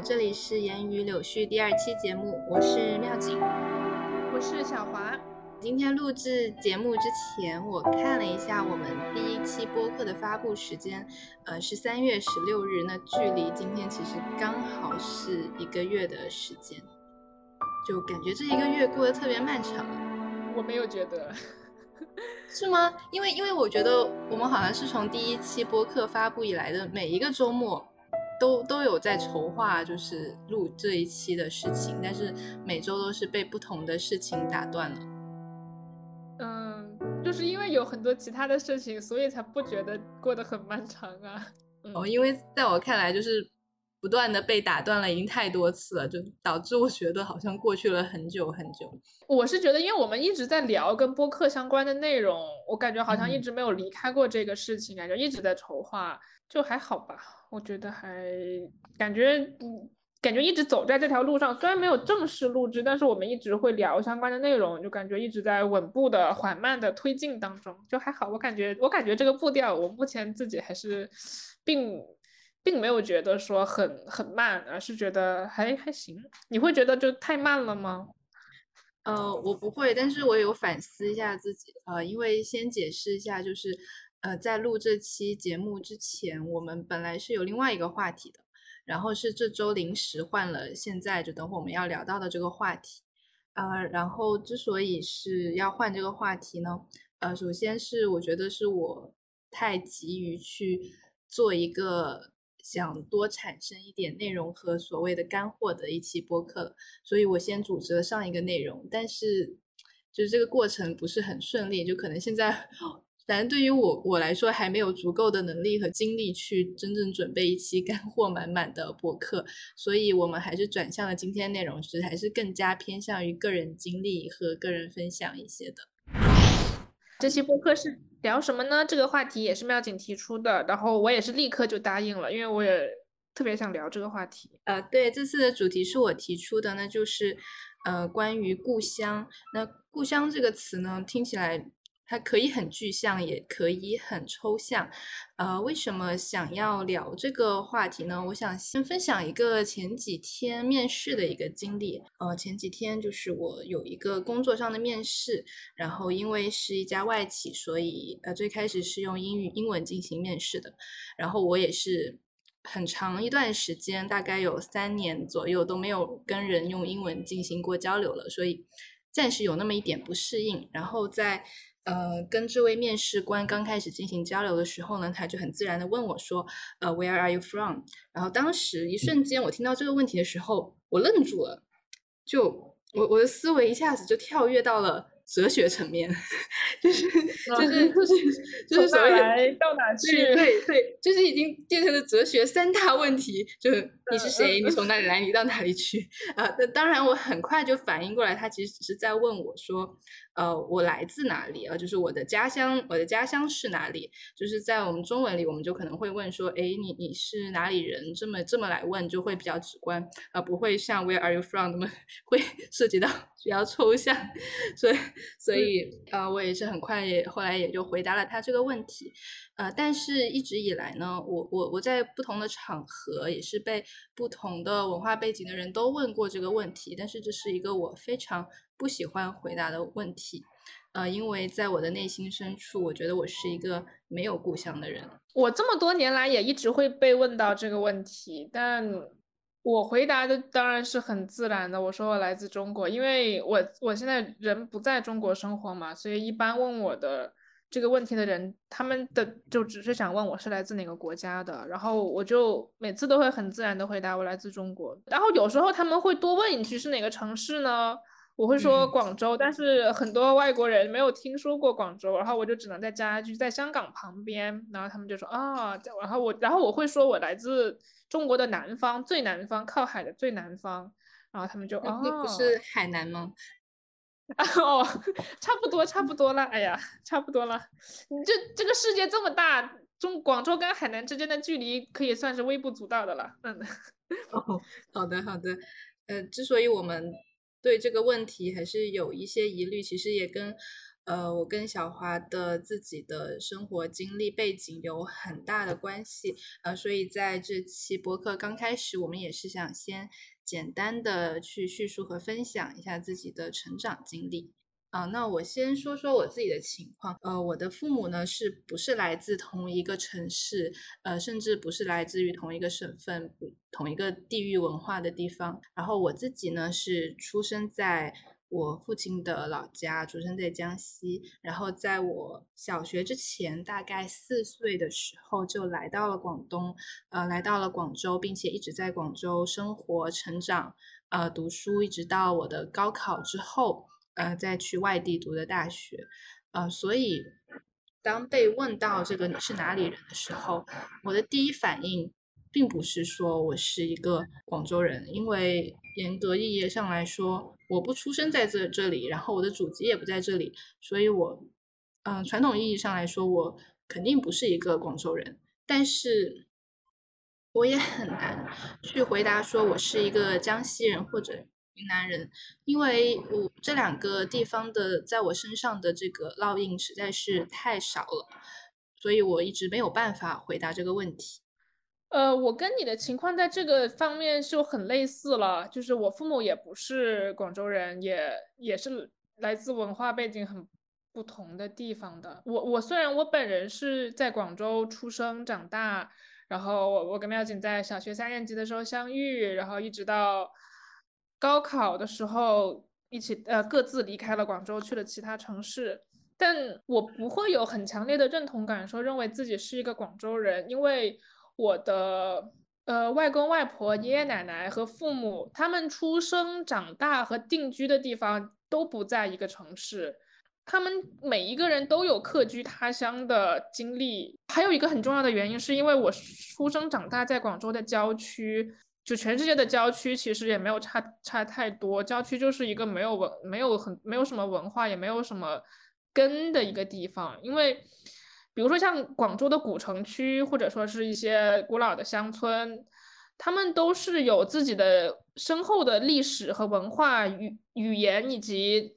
好，这里是言语柳絮第二期节目，我是妙景，我是小华。今天录制节目之前，我看了一下我们第一期播客的发布时间，呃，是三月十六日，那距离今天其实刚好是一个月的时间，就感觉这一个月过得特别漫长。我没有觉得，是吗？因为因为我觉得我们好像是从第一期播客发布以来的每一个周末。都都有在筹划，就是录这一期的事情，但是每周都是被不同的事情打断了。嗯，就是因为有很多其他的事情，所以才不觉得过得很漫长啊。哦，因为在我看来，就是不断的被打断了，已经太多次了，就导致我觉得好像过去了很久很久。我是觉得，因为我们一直在聊跟播客相关的内容，我感觉好像一直没有离开过这个事情，感觉一直在筹划，就还好吧。我觉得还感觉，嗯，感觉一直走在这条路上，虽然没有正式录制，但是我们一直会聊相关的内容，就感觉一直在稳步的、缓慢的推进当中，就还好。我感觉，我感觉这个步调，我目前自己还是，并并没有觉得说很很慢，而是觉得还还行。你会觉得就太慢了吗？呃，我不会，但是我有反思一下自己，呃，因为先解释一下，就是。呃，在录这期节目之前，我们本来是有另外一个话题的，然后是这周临时换了，现在就等会我们要聊到的这个话题。呃，然后之所以是要换这个话题呢，呃，首先是我觉得是我太急于去做一个想多产生一点内容和所谓的干货的一期播客，所以我先组织了上一个内容，但是就是这个过程不是很顺利，就可能现在。反正对于我我来说，还没有足够的能力和精力去真正准备一期干货满满的播客，所以我们还是转向了今天内容，其实还是更加偏向于个人经历和个人分享一些的。这期播客是聊什么呢？这个话题也是妙景提出的，然后我也是立刻就答应了，因为我也特别想聊这个话题。呃，对，这次的主题是我提出的，那就是呃关于故乡。那故乡这个词呢，听起来。它可以很具象，也可以很抽象。呃，为什么想要聊这个话题呢？我想先分享一个前几天面试的一个经历。呃，前几天就是我有一个工作上的面试，然后因为是一家外企，所以呃最开始是用英语英文进行面试的。然后我也是很长一段时间，大概有三年左右都没有跟人用英文进行过交流了，所以暂时有那么一点不适应。然后在呃，跟这位面试官刚开始进行交流的时候呢，他就很自然的问我说：“呃，Where are you from？” 然后当时一瞬间，我听到这个问题的时候，我愣住了，就我我的思维一下子就跳跃到了。哲学层面，就是就是就是就是从哪来到哪去？对对，就是已经变成了哲学三大问题，就是 你是谁？你从哪里来？你到哪里去？啊，那当然，我很快就反应过来，他其实只是在问我说，呃，我来自哪里？啊，就是我的家乡，我的家乡是哪里？就是在我们中文里，我们就可能会问说，哎，你你是哪里人？这么这么来问，就会比较直观，啊，不会像 Where are you from 那么会 涉及到比较抽象，所以。所以，呃，我也是很快也后来也就回答了他这个问题，呃，但是一直以来呢，我我我在不同的场合也是被不同的文化背景的人都问过这个问题，但是这是一个我非常不喜欢回答的问题，呃，因为在我的内心深处，我觉得我是一个没有故乡的人。我这么多年来也一直会被问到这个问题，但。我回答的当然是很自然的，我说我来自中国，因为我我现在人不在中国生活嘛，所以一般问我的这个问题的人，他们的就只是想问我是来自哪个国家的，然后我就每次都会很自然的回答我来自中国，然后有时候他们会多问一句是哪个城市呢？我会说广州，但是很多外国人没有听说过广州，然后我就只能再加一句在香港旁边，然后他们就说啊，然后我然后我会说我来自。中国的南方，最南方，靠海的最南方，然后他们就哦，那不是海南吗？哦，差不多，差不多了。哎呀，差不多了。你这这个世界这么大，中广州跟海南之间的距离可以算是微不足道的了。嗯，哦，好的，好的。呃，之所以我们对这个问题还是有一些疑虑，其实也跟。呃，我跟小华的自己的生活经历背景有很大的关系，呃，所以在这期播客刚开始，我们也是想先简单的去叙述和分享一下自己的成长经历。啊，那我先说说我自己的情况。呃，我的父母呢，是不是来自同一个城市？呃，甚至不是来自于同一个省份、同一个地域文化的地方。然后我自己呢，是出生在我父亲的老家，出生在江西。然后在我小学之前，大概四岁的时候就来到了广东，呃，来到了广州，并且一直在广州生活、成长，呃，读书，一直到我的高考之后。呃，再去外地读的大学，呃，所以当被问到这个你是哪里人的时候，我的第一反应并不是说我是一个广州人，因为严格意义上来说，我不出生在这这里，然后我的祖籍也不在这里，所以我，嗯，传统意义上来说，我肯定不是一个广州人，但是我也很难去回答说我是一个江西人或者。云南人，因为我这两个地方的在我身上的这个烙印实在是太少了，所以我一直没有办法回答这个问题。呃，我跟你的情况在这个方面就很类似了，就是我父母也不是广州人，也也是来自文化背景很不同的地方的。我我虽然我本人是在广州出生长大，然后我我跟妙锦在小学三年级的时候相遇，然后一直到。高考的时候，一起呃各自离开了广州，去了其他城市。但我不会有很强烈的认同感，说认为自己是一个广州人，因为我的呃外公外婆、爷爷奶奶和父母，他们出生、长大和定居的地方都不在一个城市。他们每一个人都有客居他乡的经历。还有一个很重要的原因，是因为我出生长大在广州的郊区。就全世界的郊区其实也没有差差太多，郊区就是一个没有文、没有很、没有什么文化，也没有什么根的一个地方。因为，比如说像广州的古城区，或者说是一些古老的乡村，他们都是有自己的深厚的历史和文化、语语言以及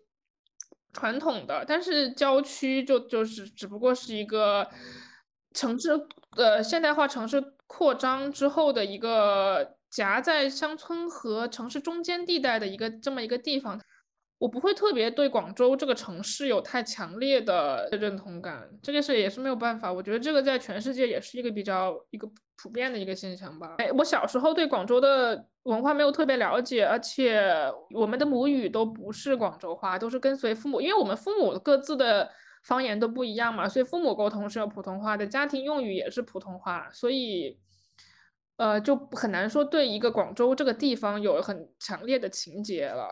传统的。但是郊区就就是只不过是一个城市呃现代化城市扩张之后的一个。夹在乡村和城市中间地带的一个这么一个地方，我不会特别对广州这个城市有太强烈的认同感。这件事也是没有办法，我觉得这个在全世界也是一个比较一个普遍的一个现象吧。哎，我小时候对广州的文化没有特别了解，而且我们的母语都不是广州话，都是跟随父母，因为我们父母各自的方言都不一样嘛，所以父母沟通是用普通话的，家庭用语也是普通话，所以。呃，就很难说对一个广州这个地方有很强烈的情节了。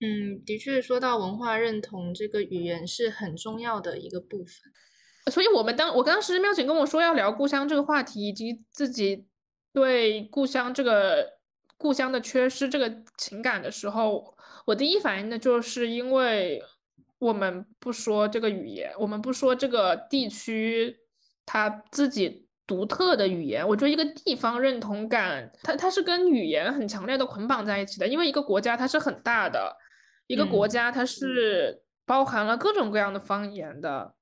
嗯，的确，说到文化认同，这个语言是很重要的一个部分。所以，我们当我当时妙景跟我说要聊故乡这个话题，以及自己对故乡这个故乡的缺失这个情感的时候，我第一反应呢，就是因为我们不说这个语言，我们不说这个地区它自己。独特的语言，我觉得一个地方认同感，它它是跟语言很强烈的捆绑在一起的。因为一个国家它是很大的，一个国家它是包含了各种各样的方言的，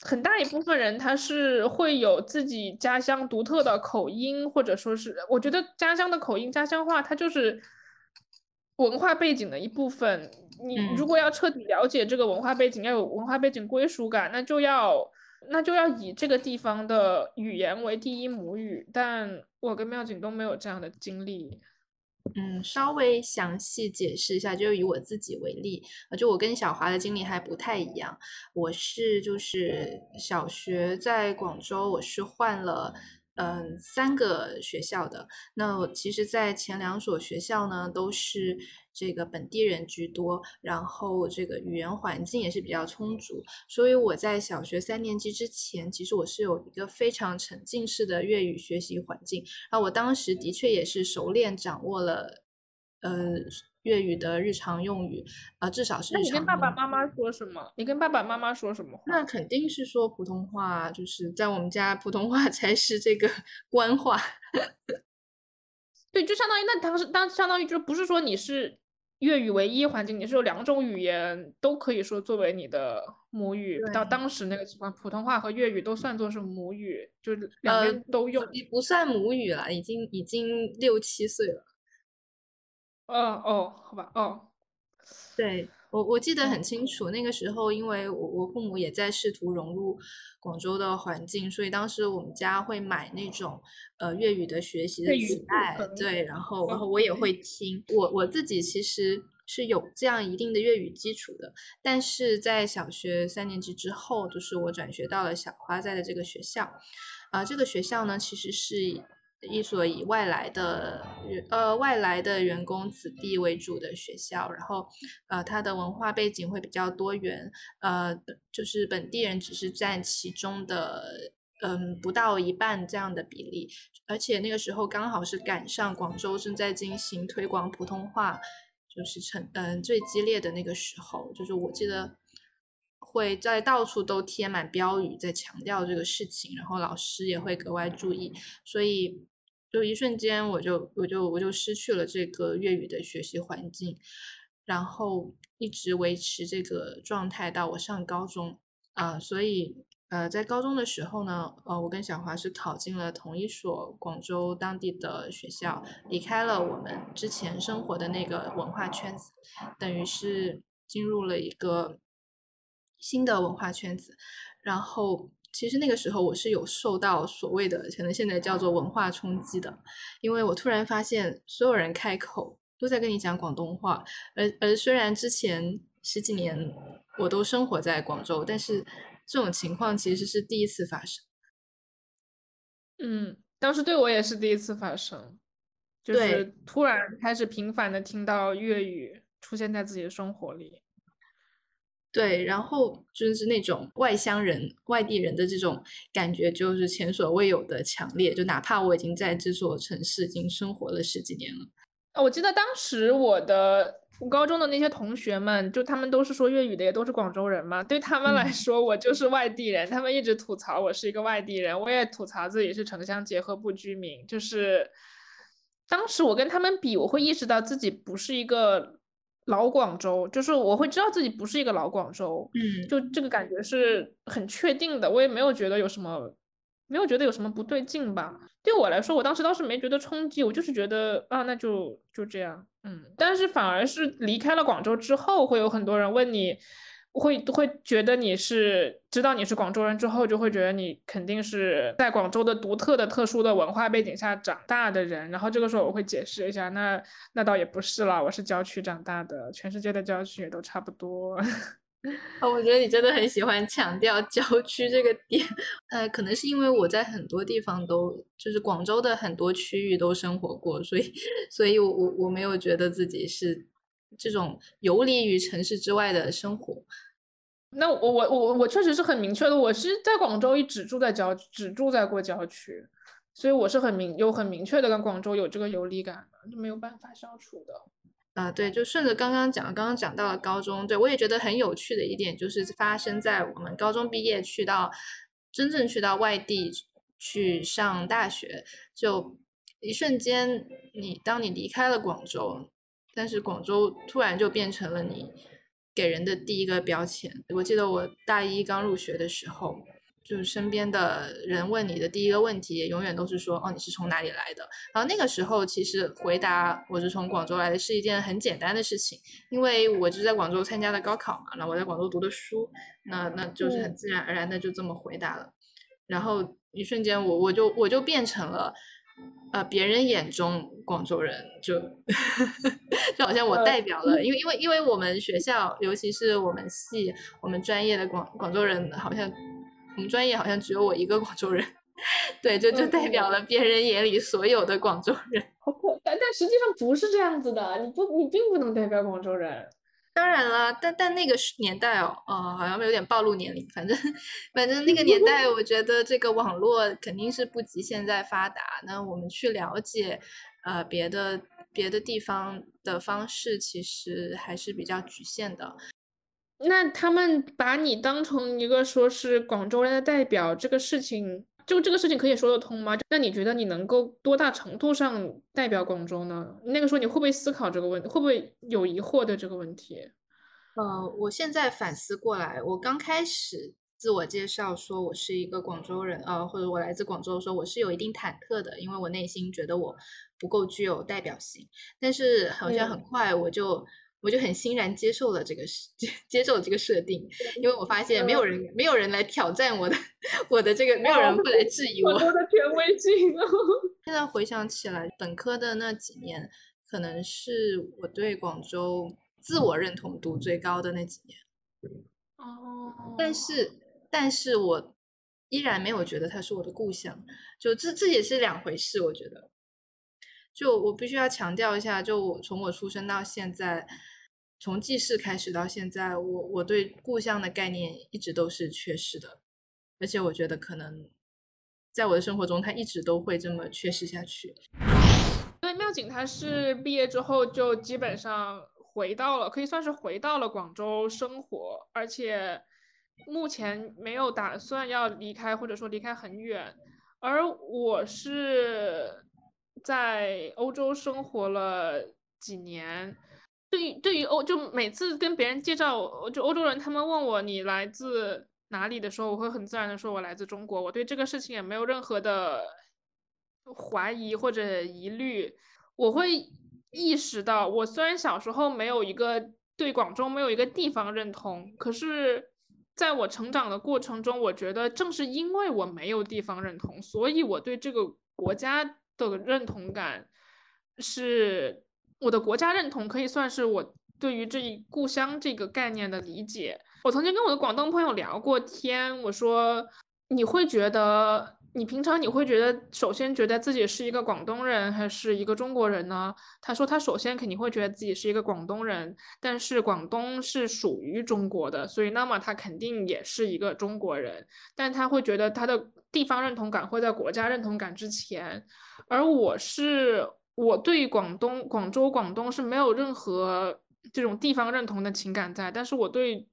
很大一部分人他是会有自己家乡独特的口音，或者说是，我觉得家乡的口音、家乡话，它就是文化背景的一部分。你如果要彻底了解这个文化背景，要有文化背景归属感，那就要。那就要以这个地方的语言为第一母语，但我跟妙景都没有这样的经历。嗯，稍微详细解释一下，就以我自己为例，就我跟小华的经历还不太一样。我是就是小学在广州，我是换了。嗯，三个学校的。那其实，在前两所学校呢，都是这个本地人居多，然后这个语言环境也是比较充足，所以我在小学三年级之前，其实我是有一个非常沉浸式的粤语学习环境，啊，我当时的确也是熟练掌握了，呃。粤语的日常用语，啊，至少是。那你跟爸爸妈妈说什么？你跟爸爸妈妈说什么？那肯定是说普通话，就是在我们家普通话才是这个 官话。对，就相当于那当时当相当于就不是说你是粤语唯一环境，你是有两种语言都可以说作为你的母语。到当时那个情况，普通话和粤语都算作是母语，就两边都用。你不算母语了，已经已经六七岁了。哦哦，好吧，哦，对。我我记得很清楚，那个时候，因为我我父母也在试图融入广州的环境，所以当时我们家会买那种呃粤语的学习的磁带，对，然后然后我也会听。我我自己其实是有这样一定的粤语基础的，但是在小学三年级之后，就是我转学到了小花在的这个学校，啊，这个学校呢其实是。一所以外来的呃外来的员工子弟为主的学校，然后呃它的文化背景会比较多元，呃就是本地人只是占其中的嗯不到一半这样的比例，而且那个时候刚好是赶上广州正在进行推广普通话，就是成嗯最激烈的那个时候，就是我记得。会在到处都贴满标语，在强调这个事情，然后老师也会格外注意，所以就一瞬间我就我就我就失去了这个粤语的学习环境，然后一直维持这个状态到我上高中啊，所以呃在高中的时候呢，呃我跟小华是考进了同一所广州当地的学校，离开了我们之前生活的那个文化圈子，等于是进入了一个。新的文化圈子，然后其实那个时候我是有受到所谓的可能现在叫做文化冲击的，因为我突然发现所有人开口都在跟你讲广东话，而而虽然之前十几年我都生活在广州，但是这种情况其实是第一次发生。嗯，当时对我也是第一次发生，就是突然开始频繁的听到粤语出现在自己的生活里。对，然后就是那种外乡人、外地人的这种感觉，就是前所未有的强烈。就哪怕我已经在这座城市已经生活了十几年了，我记得当时我的我高中的那些同学们，就他们都是说粤语的，也都是广州人嘛。对他们来说，我就是外地人。他们一直吐槽我是一个外地人，我也吐槽自己是城乡结合部居民。就是当时我跟他们比，我会意识到自己不是一个。老广州，就是我会知道自己不是一个老广州，嗯，就这个感觉是很确定的，我也没有觉得有什么，没有觉得有什么不对劲吧。对我来说，我当时倒是没觉得冲击，我就是觉得啊，那就就这样，嗯。但是反而是离开了广州之后，会有很多人问你。会会觉得你是知道你是广州人之后，就会觉得你肯定是在广州的独特的、特殊的文化背景下长大的人。然后这个时候我会解释一下，那那倒也不是啦，我是郊区长大的，全世界的郊区也都差不多。哦，我觉得你真的很喜欢强调郊区这个点。呃，可能是因为我在很多地方都就是广州的很多区域都生活过，所以所以我我我没有觉得自己是这种游离于城市之外的生活。那我我我我确实是很明确的，我是在广州一直住在郊，只住在过郊区，所以我是很明有很明确的跟广州有这个游离感的，就没有办法消除的。啊，对，就顺着刚刚讲，刚刚讲到了高中，对我也觉得很有趣的一点，就是发生在我们高中毕业去到真正去到外地去上大学，就一瞬间，你当你离开了广州，但是广州突然就变成了你。给人的第一个标签，我记得我大一刚入学的时候，就是身边的人问你的第一个问题，永远都是说：“哦，你是从哪里来的？”然后那个时候，其实回答我是从广州来的是一件很简单的事情，因为我就在广州参加的高考嘛，那我在广州读的书，那那就是很自然而然的就这么回答了。然后一瞬间，我我就我就变成了。呃，别人眼中广州人就 就好像我代表了，因为因为因为我们学校，尤其是我们系我们专业的广广州人，好像我们专业好像只有我一个广州人，对，就就代表了别人眼里所有的广州人。但但实际上不是这样子的，你不你并不能代表广州人。当然了，但但那个年代哦，呃，好像有点暴露年龄。反正反正那个年代，我觉得这个网络肯定是不及现在发达。那我们去了解呃别的别的地方的方式，其实还是比较局限的。那他们把你当成一个说是广州人的代表，这个事情就这个事情可以说得通吗？那你觉得你能够多大程度上代表广州呢？那个时候你会不会思考这个问题？会不会有疑惑对这个问题？呃，我现在反思过来，我刚开始自我介绍说我是一个广州人，呃，或者我来自广州的时候，我是有一定忐忑的，因为我内心觉得我不够具有代表性。但是好像很快我就。我就很欣然接受了这个 接接受这个设定，因为我发现没有人没有人来挑战我的 我的这个，没有人会来质疑我的权威性。现在回想起来，本科的那几年，可能是我对广州自我认同度最高的那几年。哦，但是但是我依然没有觉得它是我的故乡，就这这也是两回事，我觉得。就我必须要强调一下，就我从我出生到现在，从记事开始到现在，我我对故乡的概念一直都是缺失的，而且我觉得可能在我的生活中，它一直都会这么缺失下去。因为妙景他是毕业之后就基本上回到了，可以算是回到了广州生活，而且目前没有打算要离开，或者说离开很远。而我是。在欧洲生活了几年，对于对于欧就每次跟别人介绍就欧洲人，他们问我你来自哪里的时候，我会很自然的说我来自中国。我对这个事情也没有任何的怀疑或者疑虑。我会意识到，我虽然小时候没有一个对广州没有一个地方认同，可是在我成长的过程中，我觉得正是因为我没有地方认同，所以我对这个国家。的认同感是我的国家认同，可以算是我对于这一故乡这个概念的理解。我曾经跟我的广东朋友聊过天，我说你会觉得你平常你会觉得首先觉得自己是一个广东人还是一个中国人呢？他说他首先肯定会觉得自己是一个广东人，但是广东是属于中国的，所以那么他肯定也是一个中国人，但他会觉得他的地方认同感会在国家认同感之前。而我是我对广东、广州、广东是没有任何这种地方认同的情感在，但是我对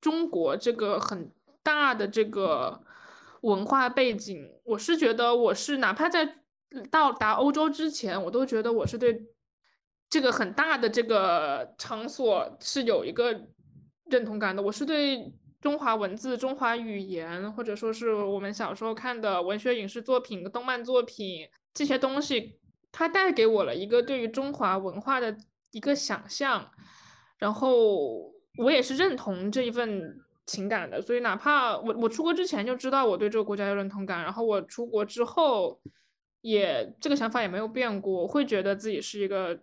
中国这个很大的这个文化背景，我是觉得我是哪怕在到达欧洲之前，我都觉得我是对这个很大的这个场所是有一个认同感的。我是对中华文字、中华语言，或者说是我们小时候看的文学、影视作品、动漫作品。这些东西，它带给我了一个对于中华文化的一个想象，然后我也是认同这一份情感的。所以，哪怕我我出国之前就知道我对这个国家有认同感，然后我出国之后，也这个想法也没有变过，我会觉得自己是一个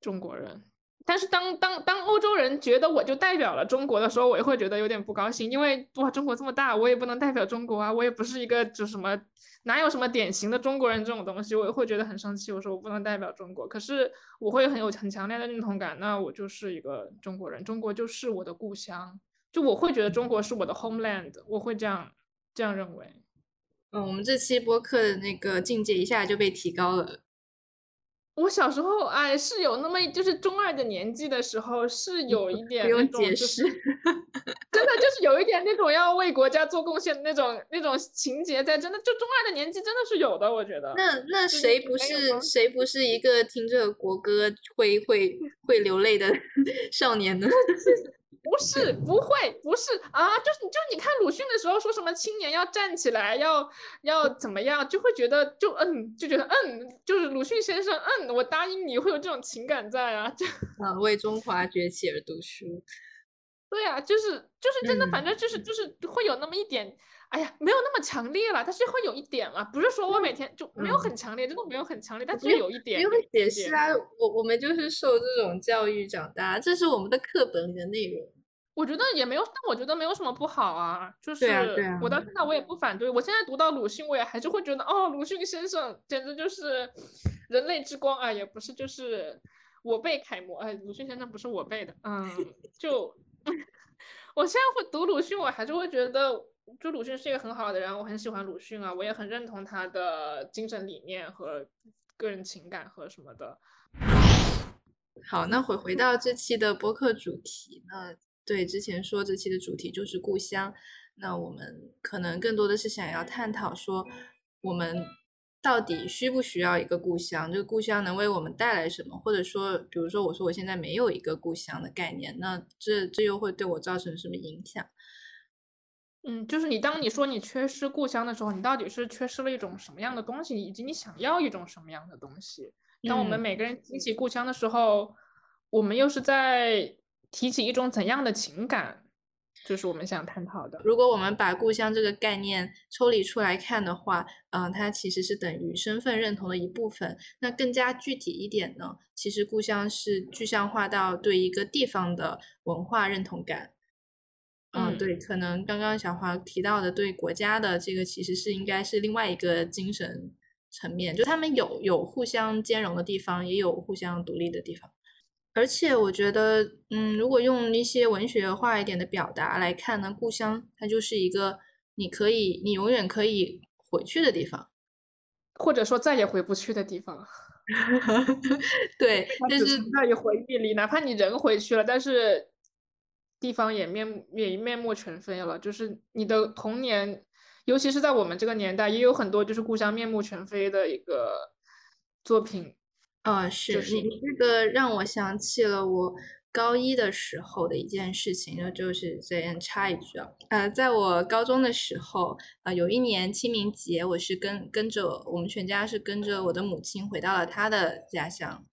中国人。但是当当当欧洲人觉得我就代表了中国的时候，我也会觉得有点不高兴，因为哇，中国这么大，我也不能代表中国啊，我也不是一个就什么哪有什么典型的中国人这种东西，我也会觉得很生气。我说我不能代表中国，可是我会很有很强烈的认同感，那我就是一个中国人，中国就是我的故乡，就我会觉得中国是我的 homeland，我会这样这样认为。嗯，我们这期播客的那个境界一下就被提高了。我小时候哎，是有那么就是中二的年纪的时候，是有一点不用解释，真的就是有一点那种要为国家做贡献的那种那种情节在，真的就中二的年纪真的是有的，我觉得。那那谁不是谁不是一个听着国歌会会会流泪的 少年呢？不是不会不是啊，就是就你看鲁迅的时候说什么青年要站起来，要要怎么样，就会觉得就嗯就觉得嗯，就是鲁迅先生嗯，我答应你会有这种情感在啊，就啊为中华崛起而读书，对呀，就是就是真的，反正就是就是。会有那么一点，哎呀，没有那么强烈了，但是会有一点嘛，不是说我每天就没有很强烈，真的没有很强烈，但是有一点，因为解释啊，我我们就是受这种教育长大，这是我们的课本里的内容。我觉得也没有，但我觉得没有什么不好啊。就是我到现在我也不反对。我现在读到鲁迅，我也还是会觉得，哦，鲁迅先生简直就是人类之光啊！也不是，就是我辈楷模。哎，鲁迅先生不是我辈的，嗯，就 我现在会读鲁迅，我还是会觉得，就鲁迅是一个很好的人，我很喜欢鲁迅啊，我也很认同他的精神理念和个人情感和什么的。好，那回回到这期的播客主题，那。对，之前说这期的主题就是故乡，那我们可能更多的是想要探讨说，我们到底需不需要一个故乡？这个故乡能为我们带来什么？或者说，比如说，我说我现在没有一个故乡的概念，那这这又会对我造成什么影响？嗯，就是你当你说你缺失故乡的时候，你到底是缺失了一种什么样的东西，以及你想要一种什么样的东西？当我们每个人提起故乡的时候，我们又是在提起一种怎样的情感？就是我们想探讨的。如果我们把故乡这个概念抽离出来看的话，嗯，它其实是等于身份认同的一部分。那更加具体一点呢，其实故乡是具象化到对一个地方的文化认同感。嗯，对，可能刚刚小华提到的对国家的这个，其实是应该是另外一个精神层面，就他们有有互相兼容的地方，也有互相独立的地方。而且我觉得，嗯，如果用一些文学化一点的表达来看呢，故乡它就是一个你可以，你永远可以回去的地方，或者说再也回不去的地方。对，但是在回忆里，哪怕你人回去了，但是。地方也面也面目全非了，就是你的童年，尤其是在我们这个年代，也有很多就是故乡面目全非的一个作品。呃，是你这个让我想起了我高一的时候的一件事情，那就是这样插一句啊，呃，在我高中的时候，呃，有一年清明节，我是跟跟着我们全家是跟着我的母亲回到了她的家乡，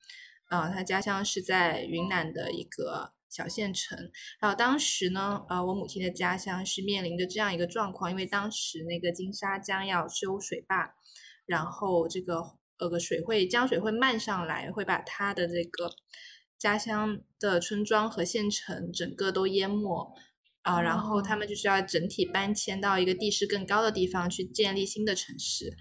啊，她家乡是在云南的一个。小县城，然后当时呢，呃，我母亲的家乡是面临着这样一个状况，因为当时那个金沙江要修水坝，然后这个呃个水会江水会漫上来，会把他的这个家乡的村庄和县城整个都淹没啊，然后他们就是要整体搬迁到一个地势更高的地方去建立新的城市。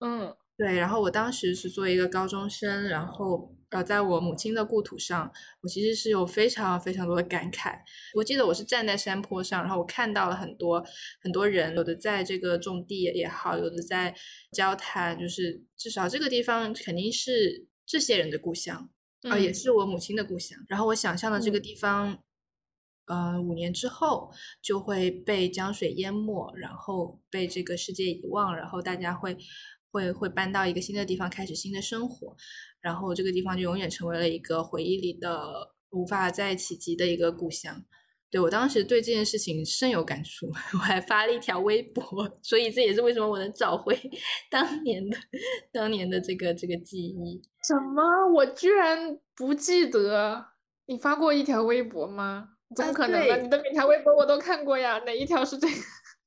嗯，对，然后我当时是作为一个高中生，然后。呃，在我母亲的故土上，我其实是有非常非常多的感慨。我记得我是站在山坡上，然后我看到了很多很多人，有的在这个种地也好，有的在交谈，就是至少这个地方肯定是这些人的故乡，啊，也是我母亲的故乡。然后我想象的这个地方，呃，五年之后就会被江水淹没，然后被这个世界遗忘，然后大家会会会搬到一个新的地方，开始新的生活。然后这个地方就永远成为了一个回忆里的无法再企及的一个故乡。对我当时对这件事情深有感触，我还发了一条微博，所以这也是为什么我能找回 当年的当年的这个这个记忆。什么？我居然不记得你发过一条微博吗？怎么可能呢？你的每条微博我都看过呀，哪一条是这个？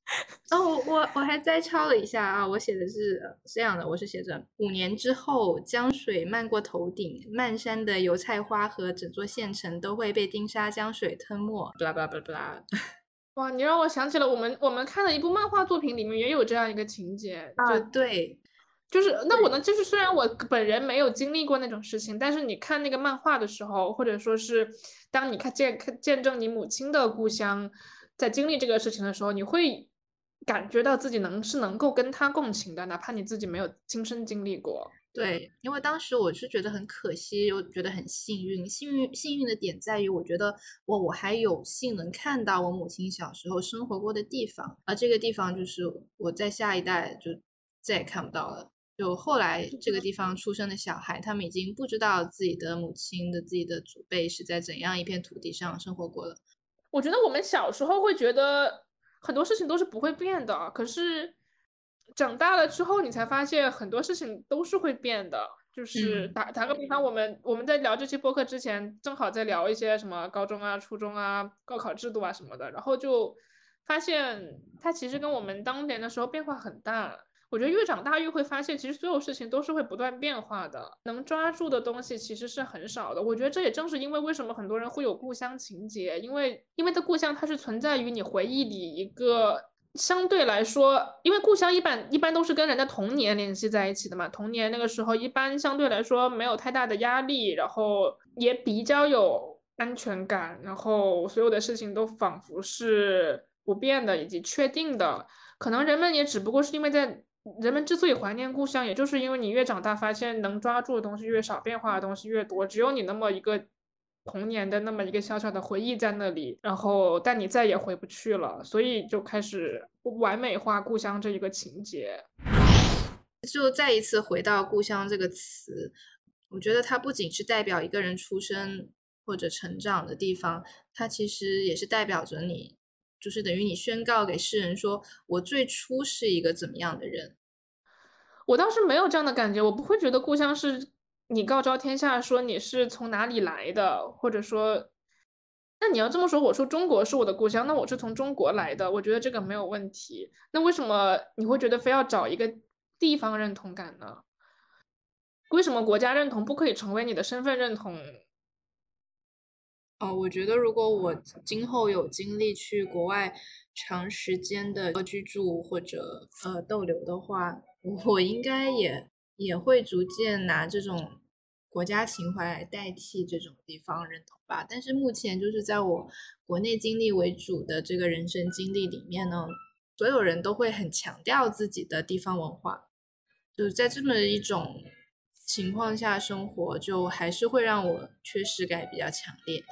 哦，我我还摘抄了一下啊，我写的是这样的，我是写着五年之后，江水漫过头顶，漫山的油菜花和整座县城都会被丁沙江水吞没。巴拉巴拉巴拉。哇，你让我想起了我们我们看的一部漫画作品，里面也有这样一个情节。啊，对，就是那我呢，就是虽然我本人没有经历过那种事情，但是你看那个漫画的时候，或者说是当你看见看见证你母亲的故乡在经历这个事情的时候，你会。感觉到自己能是能够跟他共情的，哪怕你自己没有亲身经历过。对，因为当时我是觉得很可惜，又觉得很幸运。幸运幸运的点在于，我觉得我我还有幸能看到我母亲小时候生活过的地方，而这个地方就是我在下一代就再也看不到了。就后来这个地方出生的小孩，他们已经不知道自己的母亲的自己的祖辈是在怎样一片土地上生活过了。我觉得我们小时候会觉得。很多事情都是不会变的，可是长大了之后，你才发现很多事情都是会变的。就是打打个比方，我们我们在聊这期播客之前，正好在聊一些什么高中啊、初中啊、高考制度啊什么的，然后就发现它其实跟我们当年的时候变化很大。我觉得越长大越会发现，其实所有事情都是会不断变化的，能抓住的东西其实是很少的。我觉得这也正是因为为什么很多人会有故乡情节，因为因为的故乡它是存在于你回忆里一个相对来说，因为故乡一般一般都是跟人的童年联系在一起的嘛，童年那个时候一般相对来说没有太大的压力，然后也比较有安全感，然后所有的事情都仿佛是不变的以及确定的，可能人们也只不过是因为在。人们之所以怀念故乡，也就是因为你越长大，发现能抓住的东西越少，变化的东西越多，只有你那么一个童年的那么一个小小的回忆在那里，然后但你再也回不去了，所以就开始完美化故乡这一个情节。就再一次回到故乡这个词，我觉得它不仅是代表一个人出生或者成长的地方，它其实也是代表着你，就是等于你宣告给世人说，我最初是一个怎么样的人。我倒是没有这样的感觉，我不会觉得故乡是你告昭天下说你是从哪里来的，或者说，那你要这么说，我说中国是我的故乡，那我是从中国来的，我觉得这个没有问题。那为什么你会觉得非要找一个？地方认同感呢？为什么国家认同不可以成为你的身份认同？哦，我觉得如果我今后有精力去国外长时间的居住或者呃逗留的话，我应该也也会逐渐拿这种国家情怀来代替这种地方认同吧。但是目前就是在我国内经历为主的这个人生经历里面呢，所有人都会很强调自己的地方文化。就是在这么一种情况下生活，就还是会让我缺失感比较强烈。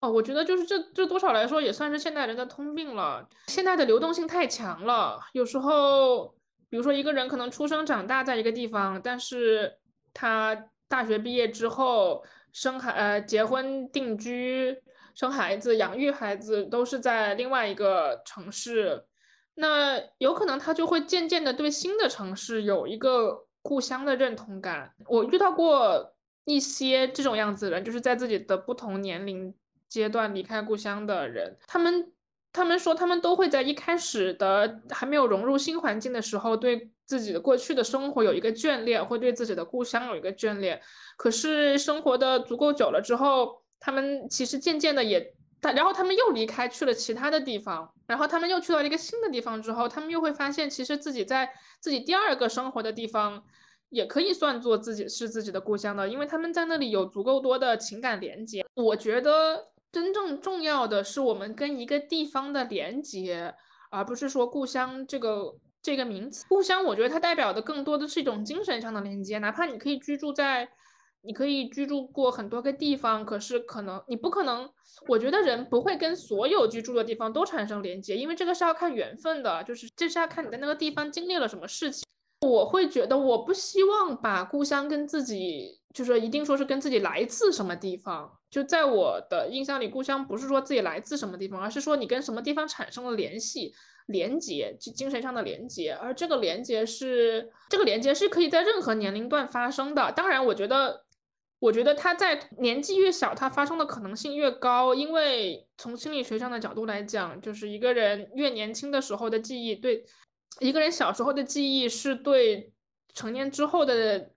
哦，我觉得就是这这多少来说也算是现代人的通病了。现在的流动性太强了，有时候，比如说一个人可能出生长大在一个地方，但是他大学毕业之后生孩呃结婚定居生孩子养育孩子都是在另外一个城市。那有可能他就会渐渐的对新的城市有一个故乡的认同感。我遇到过一些这种样子的人，就是在自己的不同年龄阶段离开故乡的人，他们他们说他们都会在一开始的还没有融入新环境的时候，对自己的过去的生活有一个眷恋，会对自己的故乡有一个眷恋。可是生活的足够久了之后，他们其实渐渐的也。他然后他们又离开去了其他的地方，然后他们又去到一个新的地方之后，他们又会发现，其实自己在自己第二个生活的地方，也可以算作自己是自己的故乡的，因为他们在那里有足够多的情感连接。我觉得真正重要的是我们跟一个地方的连接，而不是说故乡这个这个名词。故乡，我觉得它代表的更多的是一种精神上的连接，哪怕你可以居住在。你可以居住过很多个地方，可是可能你不可能。我觉得人不会跟所有居住的地方都产生连接，因为这个是要看缘分的，就是这是要看你在那个地方经历了什么事情。我会觉得，我不希望把故乡跟自己，就是一定说是跟自己来自什么地方。就在我的印象里，故乡不是说自己来自什么地方，而是说你跟什么地方产生了联系、连接，就精神上的连接。而这个连接是，这个连接是可以在任何年龄段发生的。当然，我觉得。我觉得他在年纪越小，他发生的可能性越高，因为从心理学上的角度来讲，就是一个人越年轻的时候的记忆，对一个人小时候的记忆是对成年之后的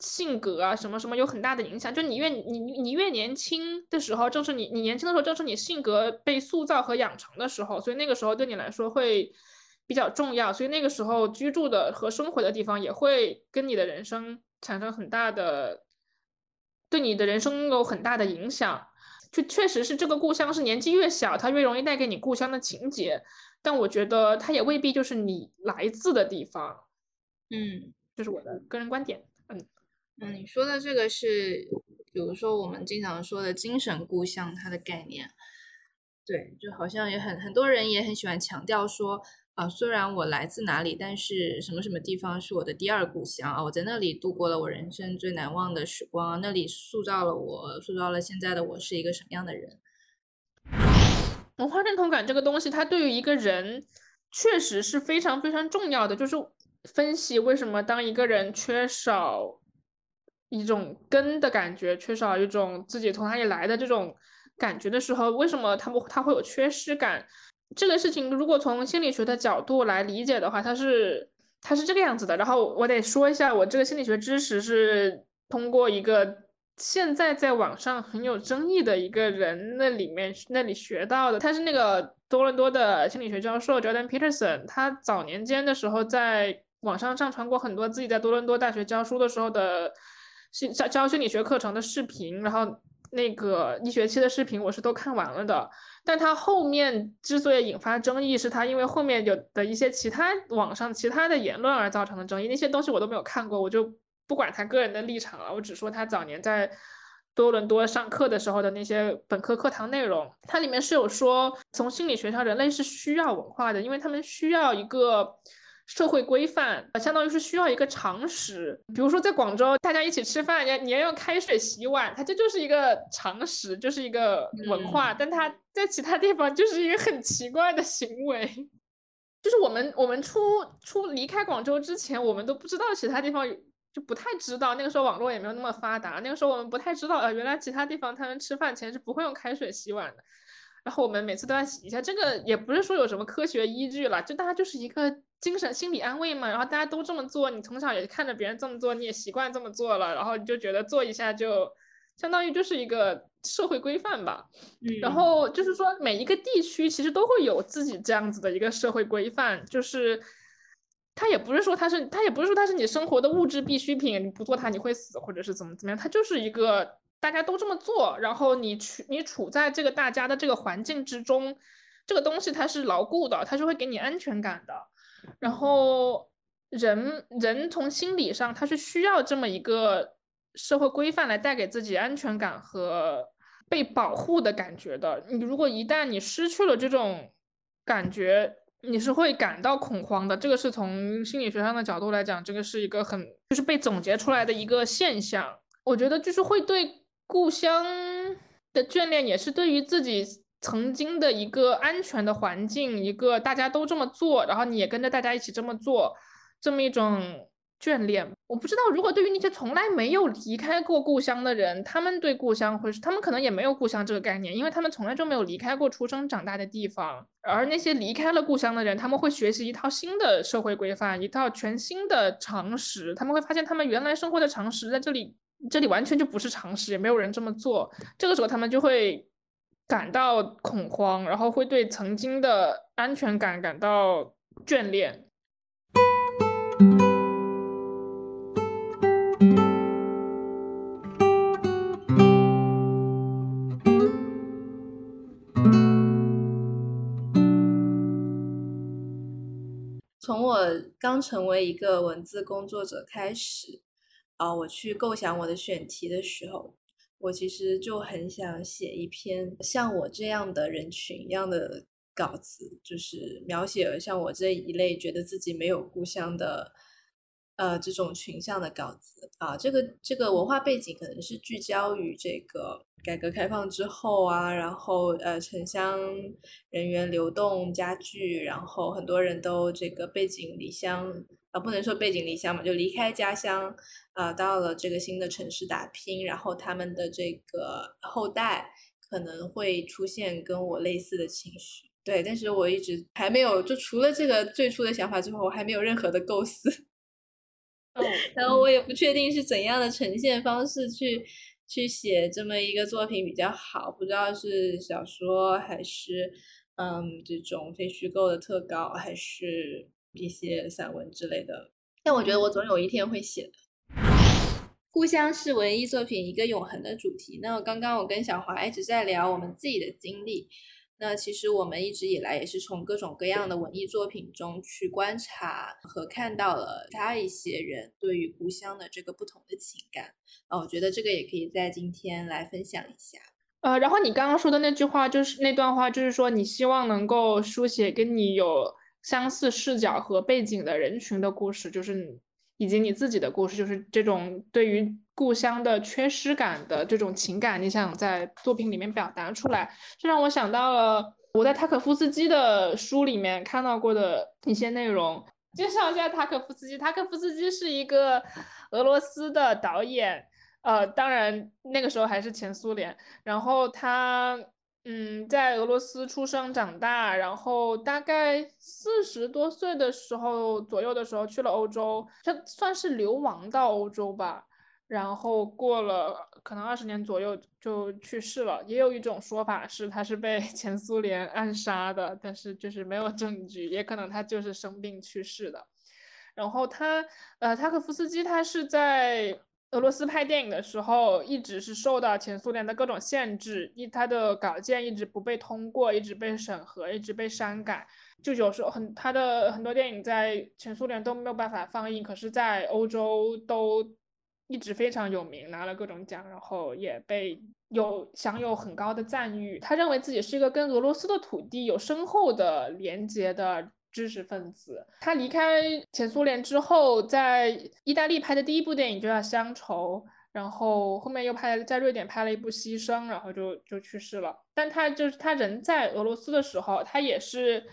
性格啊什么什么有很大的影响。就你越你你越年轻的时候，正是你你年轻的时候，正是你性格被塑造和养成的时候，所以那个时候对你来说会比较重要。所以那个时候居住的和生活的地方也会跟你的人生产生很大的。对你的人生有很大的影响，就确实是这个故乡是年纪越小，它越容易带给你故乡的情节。但我觉得它也未必就是你来自的地方。嗯，这是我的个人观点。嗯嗯，你说的这个是，比如说我们经常说的精神故乡，它的概念，对，就好像也很很多人也很喜欢强调说。啊，虽然我来自哪里，但是什么什么地方是我的第二故乡啊！我在那里度过了我人生最难忘的时光，那里塑造了我，塑造了现在的我是一个什么样的人。文化认同感这个东西，它对于一个人确实是非常非常重要的。就是分析为什么当一个人缺少一种根的感觉，缺少一种自己从哪里来的这种感觉的时候，为什么他不他会有缺失感？这个事情如果从心理学的角度来理解的话，它是它是这个样子的。然后我得说一下，我这个心理学知识是通过一个现在在网上很有争议的一个人那里面那里学到的。他是那个多伦多的心理学教授 Jordan Peterson，他早年间的时候在网上上传过很多自己在多伦多大学教书的时候的心教教心理学课程的视频，然后。那个一学期的视频我是都看完了的，但他后面之所以引发争议，是他因为后面有的一些其他网上其他的言论而造成的争议。那些东西我都没有看过，我就不管他个人的立场了，我只说他早年在多伦多上课的时候的那些本科课堂内容，它里面是有说，从心理学上，人类是需要文化的，因为他们需要一个社会规范，相当于是需要一个常识。比如说在广州，大家一起吃饭，你你要用开水洗碗，它这就是一个常识，就是一个文化。但它在其他地方就是一个很奇怪的行为，就是我们我们出出离开广州之前，我们都不知道其他地方有。就不太知道，那个时候网络也没有那么发达。那个时候我们不太知道，呃，原来其他地方他们吃饭前是不会用开水洗碗的。然后我们每次都要洗一下，这个也不是说有什么科学依据了，就大家就是一个精神心理安慰嘛。然后大家都这么做，你从小也看着别人这么做，你也习惯这么做了，然后你就觉得做一下就相当于就是一个社会规范吧。嗯然后就是说每一个地区其实都会有自己这样子的一个社会规范，就是。它也不是说它是，它也不是说它是你生活的物质必需品，你不做它你会死，或者是怎么怎么样，它就是一个大家都这么做，然后你去你处在这个大家的这个环境之中，这个东西它是牢固的，它是会给你安全感的。然后人人从心理上他是需要这么一个社会规范来带给自己安全感和被保护的感觉的。你如果一旦你失去了这种感觉，你是会感到恐慌的，这个是从心理学上的角度来讲，这个是一个很就是被总结出来的一个现象。我觉得就是会对故乡的眷恋，也是对于自己曾经的一个安全的环境，一个大家都这么做，然后你也跟着大家一起这么做，这么一种。眷恋，我不知道，如果对于那些从来没有离开过故乡的人，他们对故乡会是，他们可能也没有故乡这个概念，因为他们从来就没有离开过出生长大的地方。而那些离开了故乡的人，他们会学习一套新的社会规范，一套全新的常识。他们会发现，他们原来生活的常识在这里，这里完全就不是常识，也没有人这么做。这个时候，他们就会感到恐慌，然后会对曾经的安全感感到眷恋。从我刚成为一个文字工作者开始，啊，我去构想我的选题的时候，我其实就很想写一篇像我这样的人群一样的稿子，就是描写像我这一类觉得自己没有故乡的。呃，这种群像的稿子啊，这个这个文化背景可能是聚焦于这个改革开放之后啊，然后呃城乡人员流动加剧，然后很多人都这个背井离乡啊，不能说背井离乡嘛，就离开家乡啊，到了这个新的城市打拼，然后他们的这个后代可能会出现跟我类似的情绪，对，但是我一直还没有，就除了这个最初的想法之后，我还没有任何的构思。然后 我也不确定是怎样的呈现方式去去写这么一个作品比较好，不知道是小说还是嗯这种非虚构的特稿，还是一些散文之类的。但我觉得我总有一天会写的。故乡是文艺作品一个永恒的主题。那刚刚我跟小华一直在聊我们自己的经历。那其实我们一直以来也是从各种各样的文艺作品中去观察和看到了他一些人对于故乡的这个不同的情感。呃，我觉得这个也可以在今天来分享一下。呃，然后你刚刚说的那句话，就是那段话，就是说你希望能够书写跟你有相似视角和背景的人群的故事，就是以及你自己的故事，就是这种对于。故乡的缺失感的这种情感，你想在作品里面表达出来，这让我想到了我在塔可夫斯基的书里面看到过的一些内容。介绍一下塔可夫斯基，塔可夫斯基是一个俄罗斯的导演，呃，当然那个时候还是前苏联。然后他，嗯，在俄罗斯出生长大，然后大概四十多岁的时候左右的时候去了欧洲，他算是流亡到欧洲吧。然后过了可能二十年左右就去世了，也有一种说法是他是被 前苏联暗杀的，但是就是没有证据，也可能他就是生病去世的。然后他，呃，塔可夫斯基他是在俄罗斯拍电影的时候，一直是受到前苏联的各种限制，一他的稿件一直不被通过，一直被审核，一直被删改，就有时候很他的很多电影在前苏联都没有办法放映，可是在欧洲都。一直非常有名，拿了各种奖，然后也被有享有很高的赞誉。他认为自己是一个跟俄罗斯的土地有深厚的连接的知识分子。他离开前苏联之后，在意大利拍的第一部电影就叫《乡愁》，然后后面又拍在瑞典拍了一部《牺牲》，然后就就去世了。但他就是他人在俄罗斯的时候，他也是。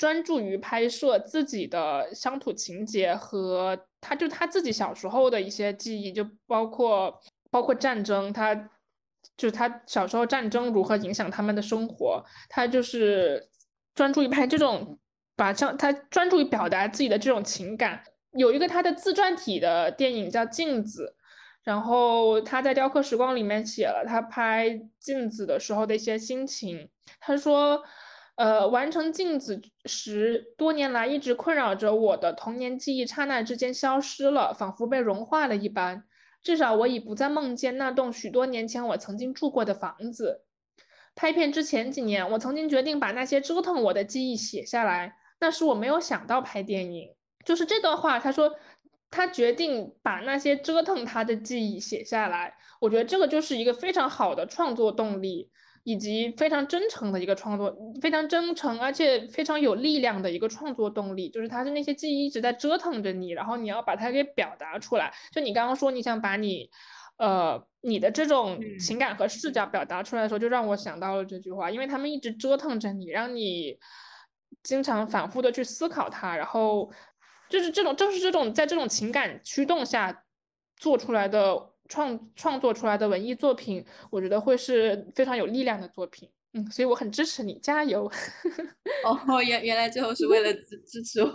专注于拍摄自己的乡土情节和他就他自己小时候的一些记忆，就包括包括战争，他就是他小时候战争如何影响他们的生活，他就是专注于拍这种，把像他专注于表达自己的这种情感。有一个他的自传体的电影叫《镜子》，然后他在《雕刻时光》里面写了他拍镜子的时候的一些心情，他说。呃，完成镜子时，多年来一直困扰着我的童年记忆，刹那之间消失了，仿佛被融化了一般。至少我已不再梦见那栋许多年前我曾经住过的房子。拍片之前几年，我曾经决定把那些折腾我的记忆写下来。那是我没有想到拍电影，就是这段话。他说，他决定把那些折腾他的记忆写下来。我觉得这个就是一个非常好的创作动力。以及非常真诚的一个创作，非常真诚而且非常有力量的一个创作动力，就是他是那些记忆一直在折腾着你，然后你要把它给表达出来。就你刚刚说你想把你，呃，你的这种情感和视角表达出来的时候，就让我想到了这句话，因为他们一直折腾着你，让你经常反复的去思考它，然后就是这种正是这种在这种情感驱动下做出来的。创创作出来的文艺作品，我觉得会是非常有力量的作品。嗯，所以我很支持你，加油。哦，原原来最后是为了支支持我，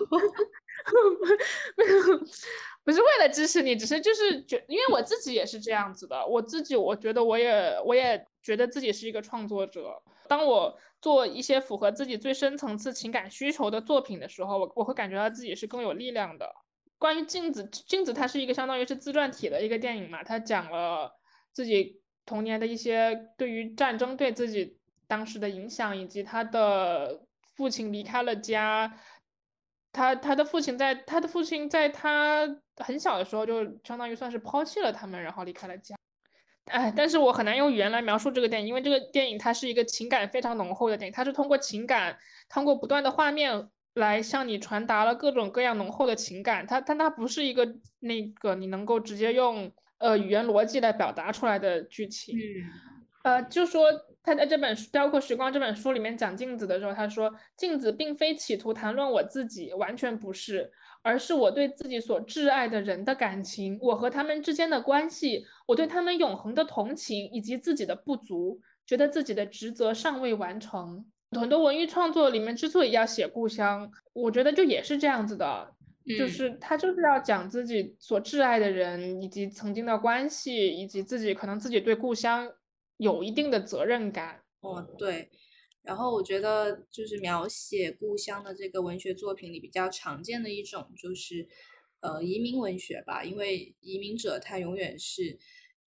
不是为了支持你，只是就是觉，因为我自己也是这样子的。我自己我觉得我也我也觉得自己是一个创作者。当我做一些符合自己最深层次情感需求的作品的时候，我我会感觉到自己是更有力量的。关于镜子，镜子它是一个相当于是自传体的一个电影嘛，它讲了自己童年的一些对于战争对自己当时的影响，以及他的父亲离开了家，他他的父亲在他的父亲在他很小的时候就相当于算是抛弃了他们，然后离开了家。哎，但是我很难用语言来描述这个电影，因为这个电影它是一个情感非常浓厚的电影，它是通过情感，通过不断的画面。来向你传达了各种各样浓厚的情感，它但它不是一个那个你能够直接用呃语言逻辑来表达出来的剧情。呃，就说他在这本书《雕刻时光》这本书里面讲镜子的时候，他说镜子并非企图谈论我自己，完全不是，而是我对自己所挚爱的人的感情，我和他们之间的关系，我对他们永恒的同情以及自己的不足，觉得自己的职责尚未完成。很多文艺创作里面之所以要写故乡，我觉得就也是这样子的，就是他就是要讲自己所挚爱的人，以及曾经的关系，以及自己可能自己对故乡有一定的责任感。哦，对。然后我觉得就是描写故乡的这个文学作品里比较常见的一种就是，呃，移民文学吧，因为移民者他永远是。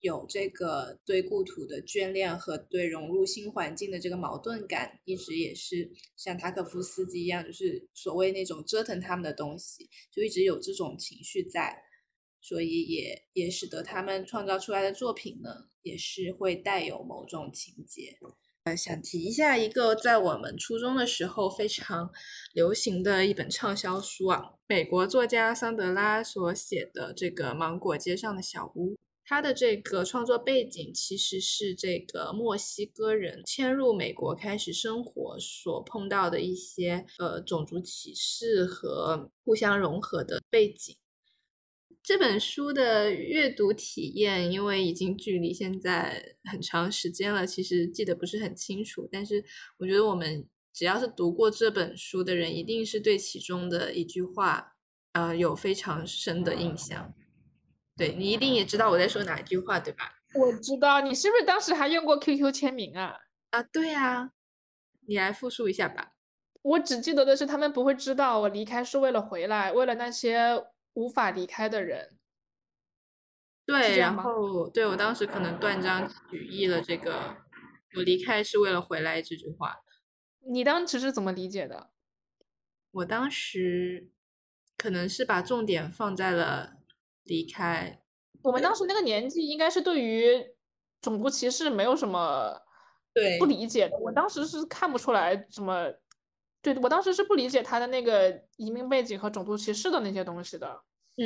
有这个对故土的眷恋和对融入新环境的这个矛盾感，一直也是像塔可夫斯基一样，就是所谓那种折腾他们的东西，就一直有这种情绪在，所以也也使得他们创造出来的作品呢，也是会带有某种情节。想提一下一个在我们初中的时候非常流行的一本畅销书啊，美国作家桑德拉所写的这个《芒果街上的小屋》。他的这个创作背景其实是这个墨西哥人迁入美国开始生活所碰到的一些呃种族歧视和互相融合的背景。这本书的阅读体验，因为已经距离现在很长时间了，其实记得不是很清楚。但是我觉得我们只要是读过这本书的人，一定是对其中的一句话，呃，有非常深的印象。对你一定也知道我在说哪一句话，对吧？我知道，你是不是当时还用过 QQ 签名啊？啊，对呀，你来复述一下吧。我只记得的是，他们不会知道我离开是为了回来，为了那些无法离开的人。对，然后对我当时可能断章取义了这个“我离开是为了回来”这句话。你当时是怎么理解的？我当时可能是把重点放在了。离开我们当时那个年纪，应该是对于种族歧视没有什么对不理解的。我当时是看不出来什么，对我当时是不理解他的那个移民背景和种族歧视的那些东西的。嗯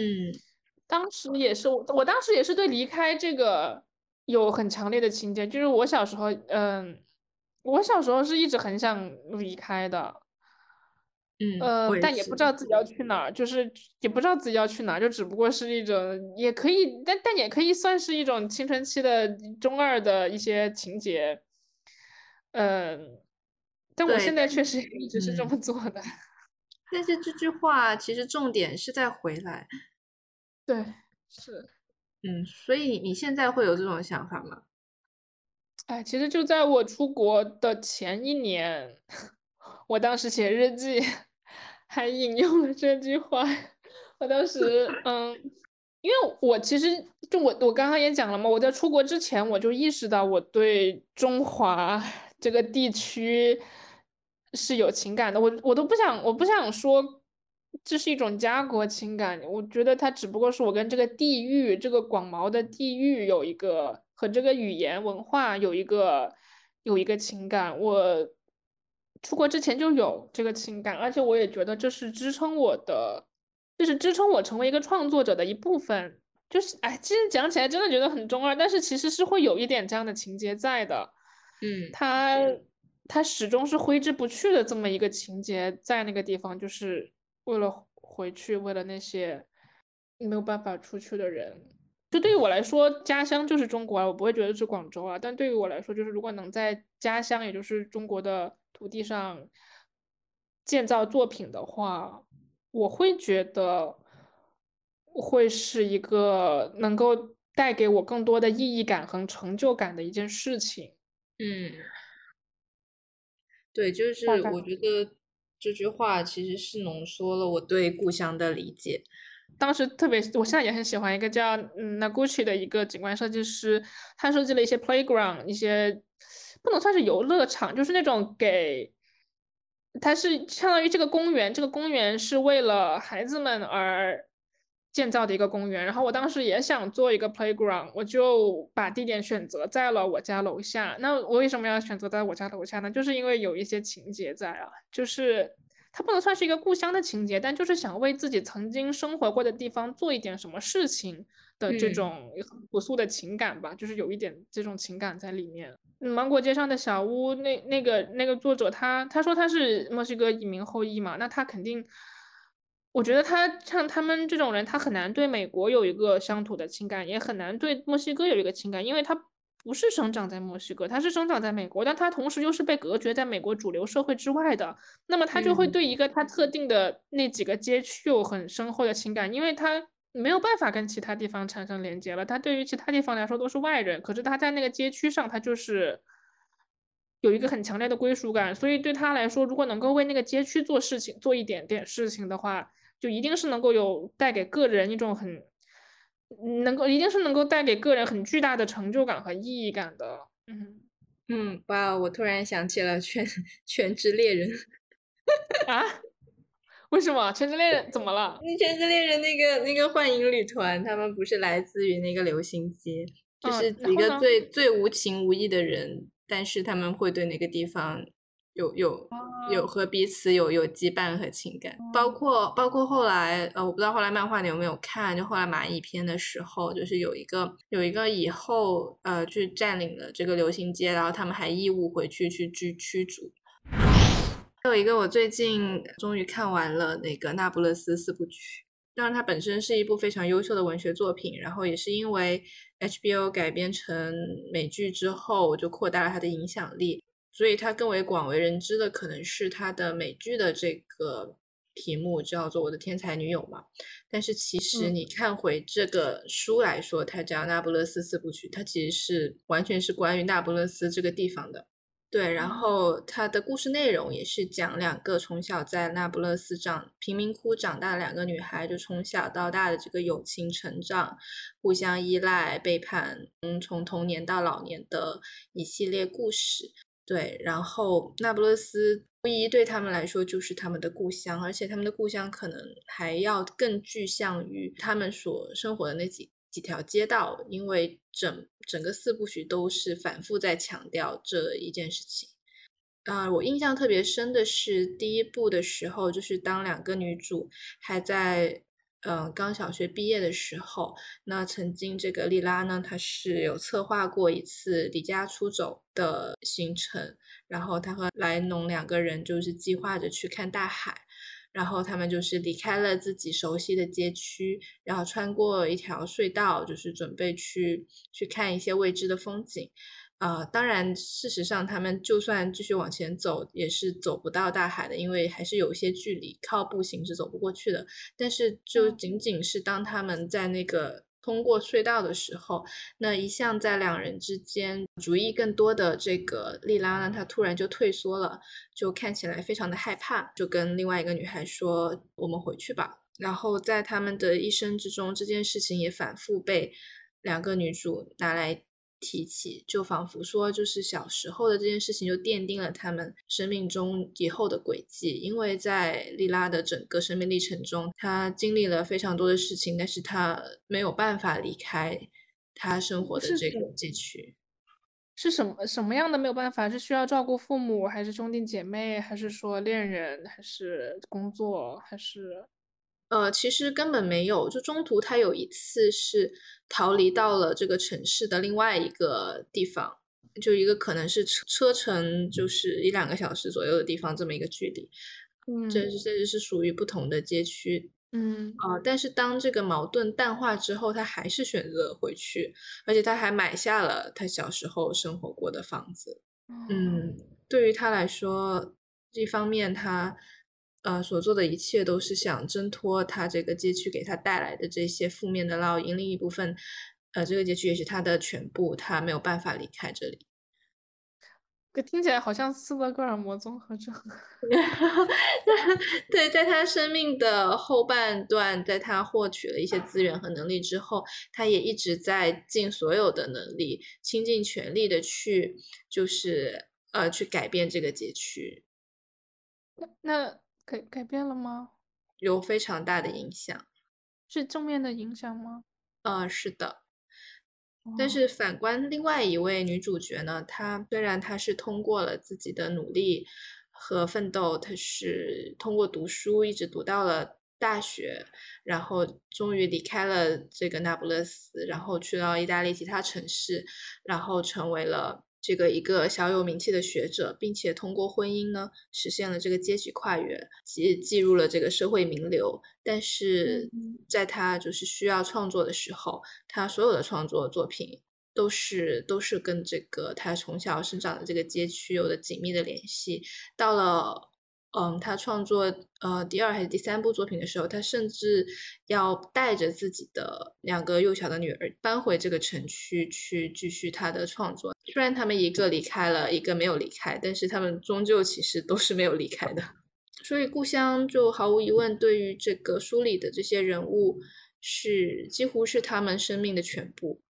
当时也是我，我当时也是对离开这个有很强烈的情节，就是我小时候，嗯，我小时候是一直很想离开的，嗯，但也不知道自己要去哪儿，就是也不知道自己要去哪儿，就只不过是一种，也可以，但但也可以算是一种青春期的中二的一些情节，嗯，但我现在确实一直是这嗯么做的，但是这句话其实重点是在回来，对，是。嗯，所以你现在会有这种想法吗？哎，其实就在我出国的前一年，我当时写日记，还引用了这句话。我当时，嗯，因为我其实就我我刚刚也讲了嘛，我在出国之前我就意识到我对中华这个地区是有情感的，我我都不想我不想说这是一种家国情感，我觉得它只不过是我跟这个地域这个广袤的地域有一个和这个语言文化有一个有一个情感，我出国之前就有这个情感，而且我也觉得这是支撑我的。就是支撑我成为一个创作者的一部分。就是哎，其实讲起来真的觉得很中二，但是其实是会有一点这样的情节在的。嗯他他始终是挥之不去的这么一个情节在那个地方，就是为了回去，为了那些没有办法出去的人。就对于我来说，家乡就是中国啊，我不会觉得是广州啊。但对于我来说，就是如果能在家乡，也就是中国的土地上建造作品的话，我会觉得会是一个能够带给我更多的意义感和成就感的一件事情。嗯，对，就是大概我觉得这句话其实是浓缩了我对故乡的理解。当时特别，我现在也很喜欢一个叫嗯 Naguchi 的一个景观设计师，他设计了一些 playground，一些不能算是游乐场，就是那种给，它是相当于这个公园，这个公园是为了孩子们而建造的一个公园。然后我当时也想做一个 playground，我就把地点选择在了我家楼下。那我为什么要选择在我家楼下呢？就是因为有一些情节在啊，就是。它不能算是一个故乡的情节，但就是想为自己曾经生活过的地方做一点什么事情的这嗯种很朴素的情感吧，就是有一点这种情感在里面。嗯芒果街上的小屋，那那个那个作者他他说他是墨西哥移民后裔嘛，那他肯定，我觉得他像他们这种人，他很难对美国有一个乡土的情感，也很难对墨西哥有一个情感，因为他不是生长在墨西哥，他是生长在美国，但他同时又是被隔绝在美国主流社会之外的。那么他就会嗯对一个他特定的那几个街区有很深厚的情感，因为他没有办法跟其他地方产生连接了。他对于其他地方来说都是外人，可是他在那个街区上，他就是有一个很强烈的归属感。所以对他来说，如果能够为那个街区做事情，做一点点事情的话，就一定是能够有带给个人一种很能够，一定是能够带给个人很巨大的成就感和意义感的。嗯嗯，哇，我突然想起了全全职猎人，啊。为什么全职猎人怎么了？那 全职猎人那个那个幻影旅团，他们不是来自于那个流星街，就嗯是几个最最无情无义的人，但是他们会对那个地方有有有哦。和彼此有有羁绊和情感，包括包括后来呃，我不知道后来漫画你有没有看，就后来蚂蚁篇的时候，就是有一个有一个以后呃去占领了这个流行街，然后他们还义务回去去驱驱逐。还有一个，我最近终于看完了那个《那不勒斯四部曲》，当然它本身是一部非常优秀的文学作品，然后也是因为 HBO 改编成美剧之后，就扩大了它的影响力，所以它更为广为人知的可能是它的美剧的这个题目叫做《我的天才女友》嘛。但是其实嗯你看回这个书来说，它叫《那不勒斯四部曲》，它其实是完全是关于那不勒斯这个地方的。对，然后它的故事内容也是讲两个从小在那不勒斯长贫民窟长大的两个女孩，就从小到大的这个友情成长、互相依赖、背叛，嗯，从童年到老年的一系列故事。对，然后那不勒斯无疑对他们来说就是他们的故乡，而且他们的故乡可能还要更具象于他们所生活的那几几条街道，因为整整个四部曲都是反复在强调这一件事情。啊，我印象特别深的是第一部的时候，就是当两个女主还在嗯刚小学毕业的时候，那曾经这个莉拉呢，她是有策划过一次离家出走的行程，然后她和莱农两个人就是计划着去看大海。然后他们就是离开了自己熟悉的街区，然后穿过一条隧道，就是准备去去看一些未知的风景。啊，当然，事实上他们就算继续往前走，也是走不到大海的，因为还是有一些距离，靠步行是走不过去的。但是，就仅仅是当他们在那个。通过隧道的时候，那一向在两人之间主意更多的这个莉拉呢，她突然就退缩了，就看起来非常的害怕，就跟另外一个女孩说：“我们回去吧。”然后在他们的一生之中，这件事情也反复被两个女主拿来。提起，就仿佛说，就是小时候的这件事情，就奠定了他们生命中以后的轨迹。因为在莉拉的整个生命历程中，她经历了非常多的事情，但是她没有办法离开她生活的这个街区。是什么什么样的没有办法？是需要照顾父母，还是兄弟姐妹，还是说恋人，还是工作，还是？呃，其实根本没有。就中途他有一次是逃离到了这个城市的另外一个地方，就一个可能是车车程就是一两个小时左右的地方，这么一个距离。嗯，这是这是属于不同的街区。嗯啊，但是当这个矛盾淡化之后，他还是选择回去，而且他还买下了他小时候生活过的房子。嗯，对于他来说，一方面他。呃，所做的一切都是想挣脱他这个街区给他带来的这些负面的烙印。另一部分，呃，这个街区也是他的全部，他没有办法离开这里。这听起来好像斯德哥尔摩综合症。对，在他生命的后半段，在他获取了一些资源和能力之后，他也一直在尽所有的能力，倾尽全力的去，就是呃，去改变这个街区。那。改改变了吗？有非常大的影响，是正面的影响吗？呃，是的。但是反观另外一位女主角呢，她虽然她是通过了自己的努力和奋斗，她是通过读书一直读到了大学，然后终于离开了这个那不勒斯，然后去到意大利其他城市，然后成为了。这个一个小有名气的学者，并且通过婚姻呢，实现了这个阶级跨越，进进入了这个社会名流。但是，在他就是需要创作的时候，他所有的创作作品都是都是跟这个他从小生长的这个街区有着紧密的联系。到了。嗯，他创作呃第二还是第三部作品的时候，他甚至要带着自己的两个幼小的女儿搬回这个城区去继续他的创作。虽然他们一个离开了，一个没有离开，但是他们终究其实都是没有离开的。所以故乡就毫无疑问对于这个书里的这些人物是几乎是他们生命的全部。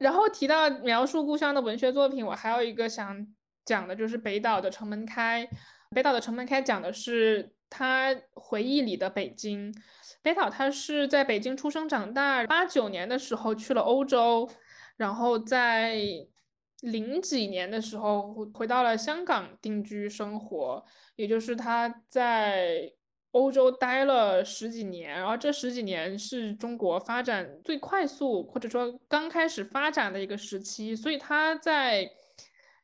然后提到描述故乡的文学作品，我还有一个想讲的就是北岛的《城门开》。北岛的《城门开》讲的是他回忆里的北京。北岛他是在北京出生长大，八九年的时候去了欧洲，然后在零几年的时候回到了香港定居生活，也就是他在欧洲待了十几年，然后这十几年是中国发展最快速或者说刚开始发展的一个时期，所以他在。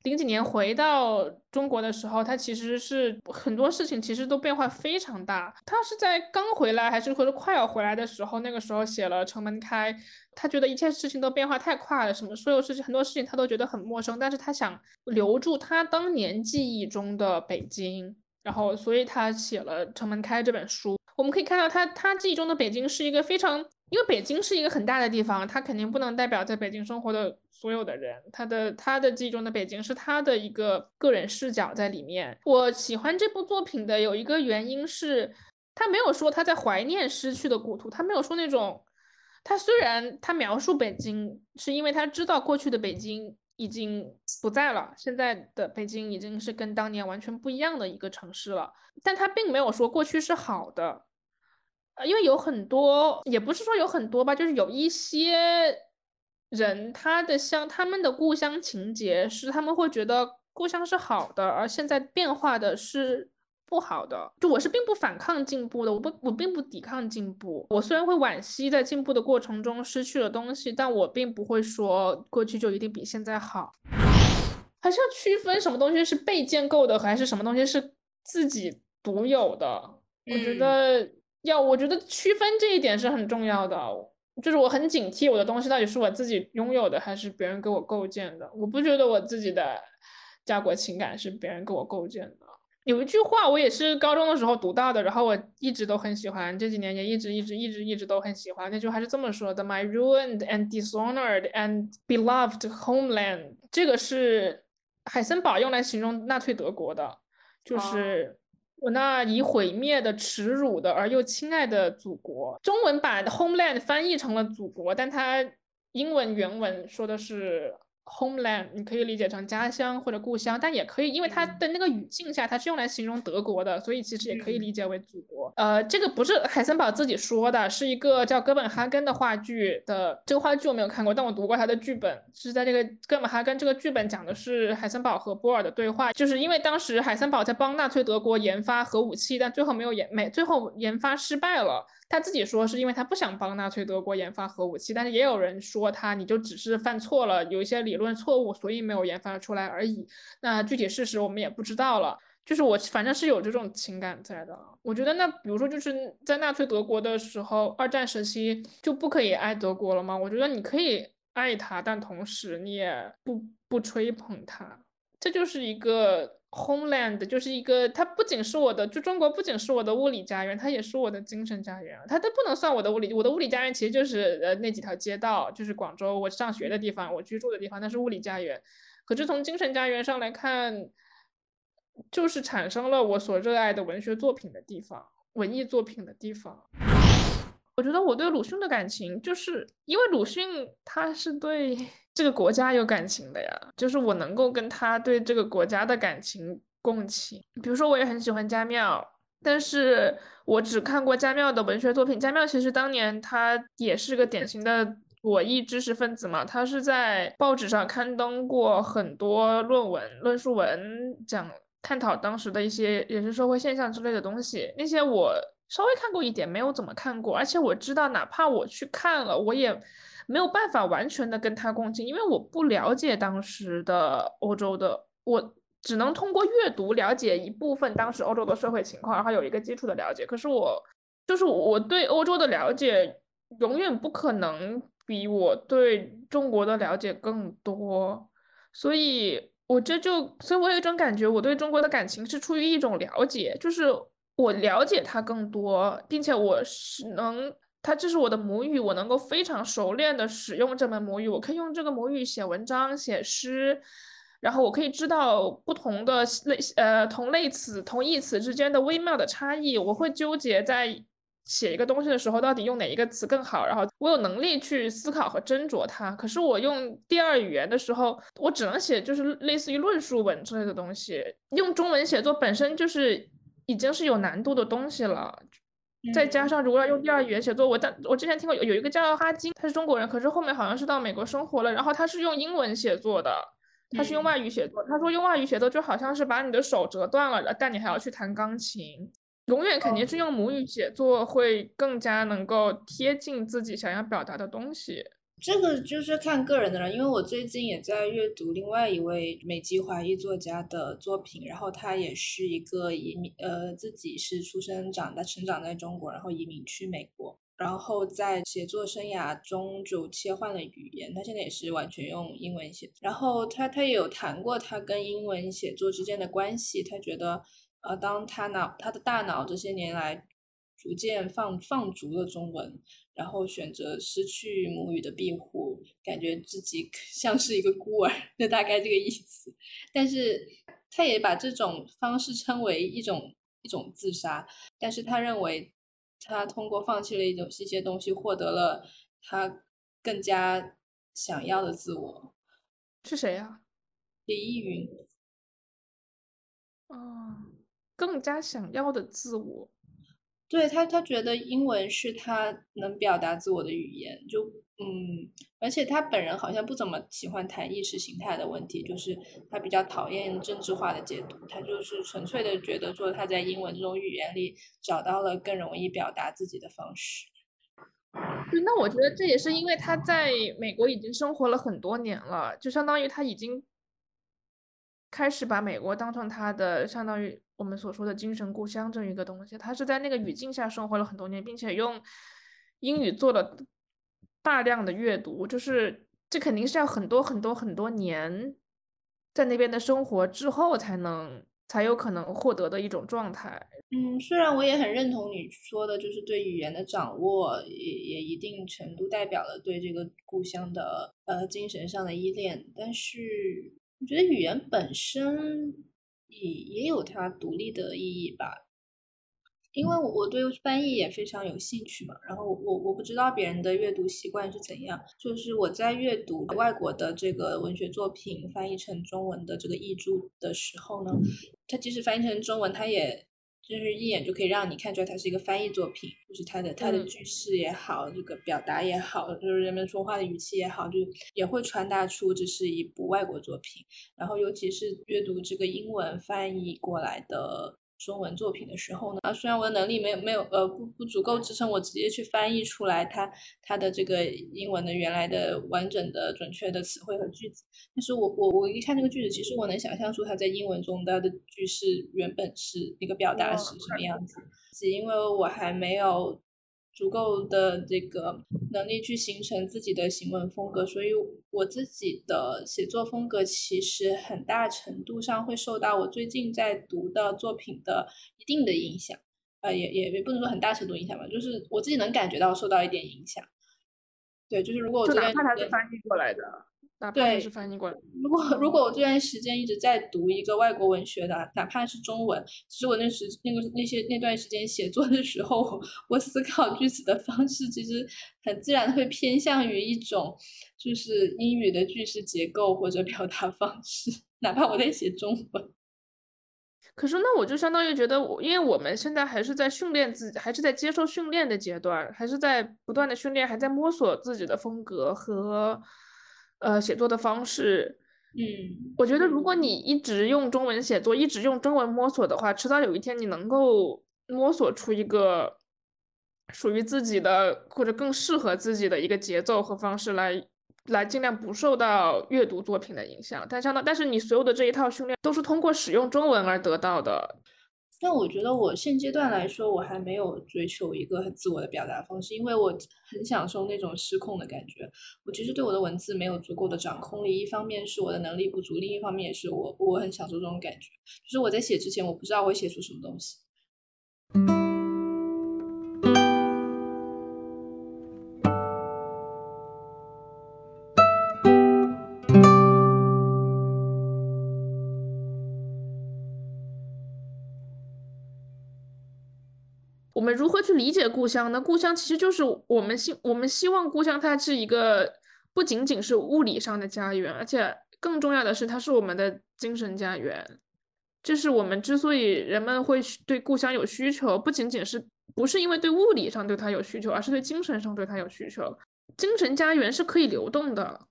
零几年回到中国的时候，他其实是很多事情其实都变化非常大。他是在刚回来还是或者快要回来的时候，那个时候写了《城门开》，他觉得一切事情都变化太快了，什么所有事情很多事情他都觉得很陌生，但是他想留住他当年记忆中的北京，然后所以他写了《城门开》这本书。我们可以看到他他记忆中的北京是一个非常。因为北京是一个很大的地方，它肯定不能代表在北京生活的所有的人。他的他的记忆中的北京是他的一个个人视角在里面。我喜欢这部作品的有一个原因是，他没有说他在怀念失去的故土，他没有说那种，他虽然他描述北京，是因为他知道过去的北京已经不在了，现在的北京已经是跟当年完全不一样的一个城市了，但他并没有说过去是好的。因为有很多，也不是说有很多吧，就是有一些人，他的乡，他们的故乡情节是他们会觉得故乡是好的，而现在变化的是不好的。就我是并不反抗进步的，我不，我并不抵抗进步。我虽然会惋惜在进步的过程中失去了东西，但我并不会说过去就一定比现在好。还是要区分什么东西是被建构的，还是什么东西是自己独有的。我觉得要，我觉得区分这一点是很重要的。就是我很警惕我的东西到底是我自己拥有的，还是别人给我构建的。我不觉得我自己的家国情感是别人给我构建的。有一句话我也是高中的时候读到的，然后我一直都很喜欢，这几年也一直一直一直一直都很喜欢。那句话是这么说的：“My ruined and dishonored and beloved homeland。”这个是海森堡用来形容纳粹德国的，就是。我那已毁灭的、耻辱的而又亲爱的祖国，中文把 homeland 翻译成了祖国，但它英文原文说的是。Homeland，你可以理解成家乡或者故乡，但也可以，因为它的那个语境下，它是用来形容德国的，所以其实也可以理解为祖国。呃，这个不是海森堡自己说的，是一个叫哥本哈根的话剧的。这个话剧我没有看过，但我读过他的剧本，是在这个哥本哈根这个剧本讲的是海森堡和波尔的对话，就是因为当时海森堡在帮纳粹德国研发核武器，但最后没有研没最后研发失败了。他自己说是因为他不想帮纳粹德国研发核武器，但是也有人说他你就只是犯错了，有一些理论错误，所以没有研发出来而已。那具体事实我们也不知道了。就是我反正是有这种情感在的。我觉得那比如说就是在纳粹德国的时候，二战时期就不可以爱德国了吗？我觉得你可以爱他，但同时你也不不吹捧他。这就是一个。Homeland 就是一个，它不仅是我的，就中国不仅是我的物理家园，它也是我的精神家园。它都不能算我的物理，我的物理家园其实就是呃那几条街道，就是广州我上学的地方，我居住的地方，那是物理家园。可是从精神家园上来看，就是产生了我所热爱的文学作品的地方，文艺作品的地方。我觉得我对鲁迅的感情，就是因为鲁迅他是对这个国家有感情的呀，就是我能够跟他对这个国家的感情共情。比如说，我也很喜欢家庙，但是我只看过家庙的文学作品。家庙其实当年他也是个典型的左翼知识分子嘛，他是在报纸上刊登过很多论文、论述文，讲探讨当时的一些也是社会现象之类的东西。那些我。稍微看过一点，没有怎么看过，而且我知道，哪怕我去看了，我也没有办法完全的跟他共情，因为我不了解当时的欧洲的，我只能通过阅读了解一部分当时欧洲的社会情况，然后有一个基础的了解。可是我就是我对欧洲的了解永远不可能比我对中国的了解更多，所以我这就，所以我有一种感觉，我对中国的感情是出于一种了解，就是。我了解它更多，并且我是能，它这是我的母语，我能够非常熟练的使用这门母语，我可以用这个母语写文章、写诗，然后我可以知道不同的类呃同类词、同义词之间的微妙的差异，我会纠结在写一个东西的时候到底用哪一个词更好，然后我有能力去思考和斟酌它。可是我用第二语言的时候，我只能写就是类似于论述文之类的东西，用中文写作本身就是。已经是有难度的东西了，再加上如果要用第二语言写作，我但我之前听过有有一个叫哈金，他是中国人，可是后面好像是到美国生活了，然后他是用英文写作的，他是用外语写作，他说用外语写作就好像是把你的手折断了，但你还要去弹钢琴，永远肯定是用母语写作会更加能够贴近自己想要表达的东西。这个就是看个人的了，因为我最近也在阅读另外一位美籍华裔作家的作品，然后他也是一个移民，呃，自己是出生长大成长在中国，然后移民去美国，然后在写作生涯中就切换了语言，他现在也是完全用英文写，然后他他也有谈过他跟英文写作之间的关系，他觉得，呃，当他脑他的大脑这些年来。逐渐放放逐了中文，然后选择失去母语的庇护，感觉自己像是一个孤儿，就大概这个意思。但是他也把这种方式称为一种一种自杀。但是他认为，他通过放弃了一种一些东西，获得了他更加想要的自我。是谁呀？李易云。哦，更加想要的自我。对他，他觉得英文是他能表达自我的语言，就嗯，而且他本人好像不怎么喜欢谈意识形态的问题，就是他比较讨厌政治化的解读，他就是纯粹的觉得说他在英文这种语言里找到了更容易表达自己的方式。对，那我觉得这也是因为他在美国已经生活了很多年了，就相当于他已经开始把美国当成他的相当于。我们所说的精神故乡这一个东西，他是在那个语境下生活了很多年，并且用英语做了大量的阅读，就是这肯定是要很多很多很多年在那边的生活之后才能才有可能获得的一种状态。嗯，虽然我也很认同你说的，就是对语言的掌握也也一定程度代表了对这个故乡的呃精神上的依恋，但是我觉得语言本身。也也有它独立的意义吧，因为我对翻译也非常有兴趣嘛。然后我我不知道别人的阅读习惯是怎样，就是我在阅读外国的这个文学作品翻译成中文的这个译著的时候呢，它即使翻译成中文，它也。就是一眼就可以让你看出来，它是一个翻译作品，就是它的它的句式也好，这个表达也好，就是人们说话的语气也好，就也会传达出这是一部外国作品。然后，尤其是阅读这个英文翻译过来的。中文作品的时候呢，啊，虽然我的能力没有没有呃不不足够支撑我直接去翻译出来它它的这个英文的原来的完整的准确的词汇和句子，但是我我我一看这个句子，其实我能想象出它在英文中它的句式原本是一个表达是什么样子，只因为我还没有。足够的这个能力去形成自己的行文风格，所以我自己的写作风格其实很大程度上会受到我最近在读的作品的一定的影响，呃，也也也不能说很大程度影响吧，就是我自己能感觉到受到一点影响。对，就是如果我这哪怕它是翻译过来的。对，是翻译过来。如果如果我这段时间一直在读一个外国文学的，哪怕是中文，其实我那时那个那些那段时间写作的时候，我思考句子的方式其实很自然会偏向于一种就是英语的句式结构或者表达方式，哪怕我在写中文。可是那我就相当于觉得，我因为我们现在还是在训练自己，还是在接受训练的阶段，还是在不断的训练，还在摸索自己的风格和。呃，写作的方式，嗯，我觉得如果你一直用中文写作，一直用中文摸索的话，迟早有一天你能够摸索出一个属于自己的或者更适合自己的一个节奏和方式来，来尽量不受到阅读作品的影响。但相当，但是你所有的这一套训练都是通过使用中文而得到的。但我觉得我现阶段来说，我还没有追求一个很自我的表达方式，因为我很享受那种失控的感觉。我其实对我的文字没有足够的掌控力，一方面是我的能力不足，另一方面也是我我很享受这种感觉。就是我在写之前，我不知道会写出什么东西。如何去理解故乡呢？故乡其实就是我们希我们希望故乡它是一个不仅仅是物理上的家园，而且更重要的是它是我们的精神家园。这是我们之所以人们会对故乡有需求，不仅仅是不是因为对物理上对它有需求，而是对精神上对它有需求。精神家园是可以流动的，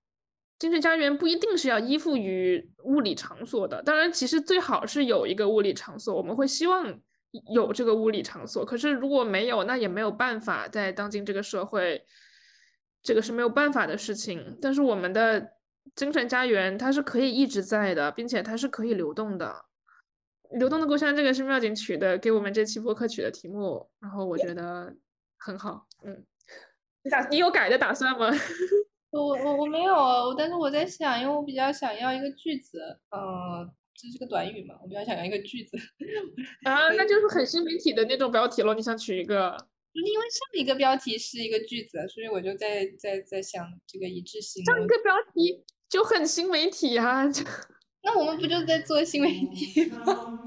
精神家园不一定是要依附于物理场所的。当然，其实最好是有一个物理场所，我们会希望。有这个物理场所，可是如果没有，那也没有办法。在当今这个社会，这个是没有办法的事情。但是我们的精神家园它是可以一直在的，并且它是可以流动的。流动的故乡，这个是妙景取的，给我们这期播客取的题目。然后我觉得很好。嗯，你打你有改的打算吗？我我我没有，但是我在想，因为我比较想要一个句子，嗯。这是个短语嘛？我比较想要一个句子啊，那就是很新媒体的那种标题喽。你想取一个？因为上一个标题是一个句子，所以我就在在在想这个一致性。上一个标题就很新媒体啊！那我们不就在做新媒体吗？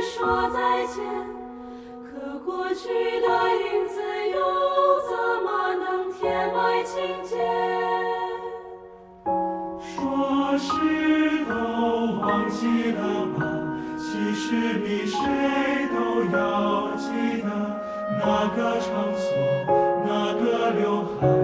说再见。过去的影子又怎么能填满情节说是都忘记了吧其实比谁都要记得那个场所那个刘海。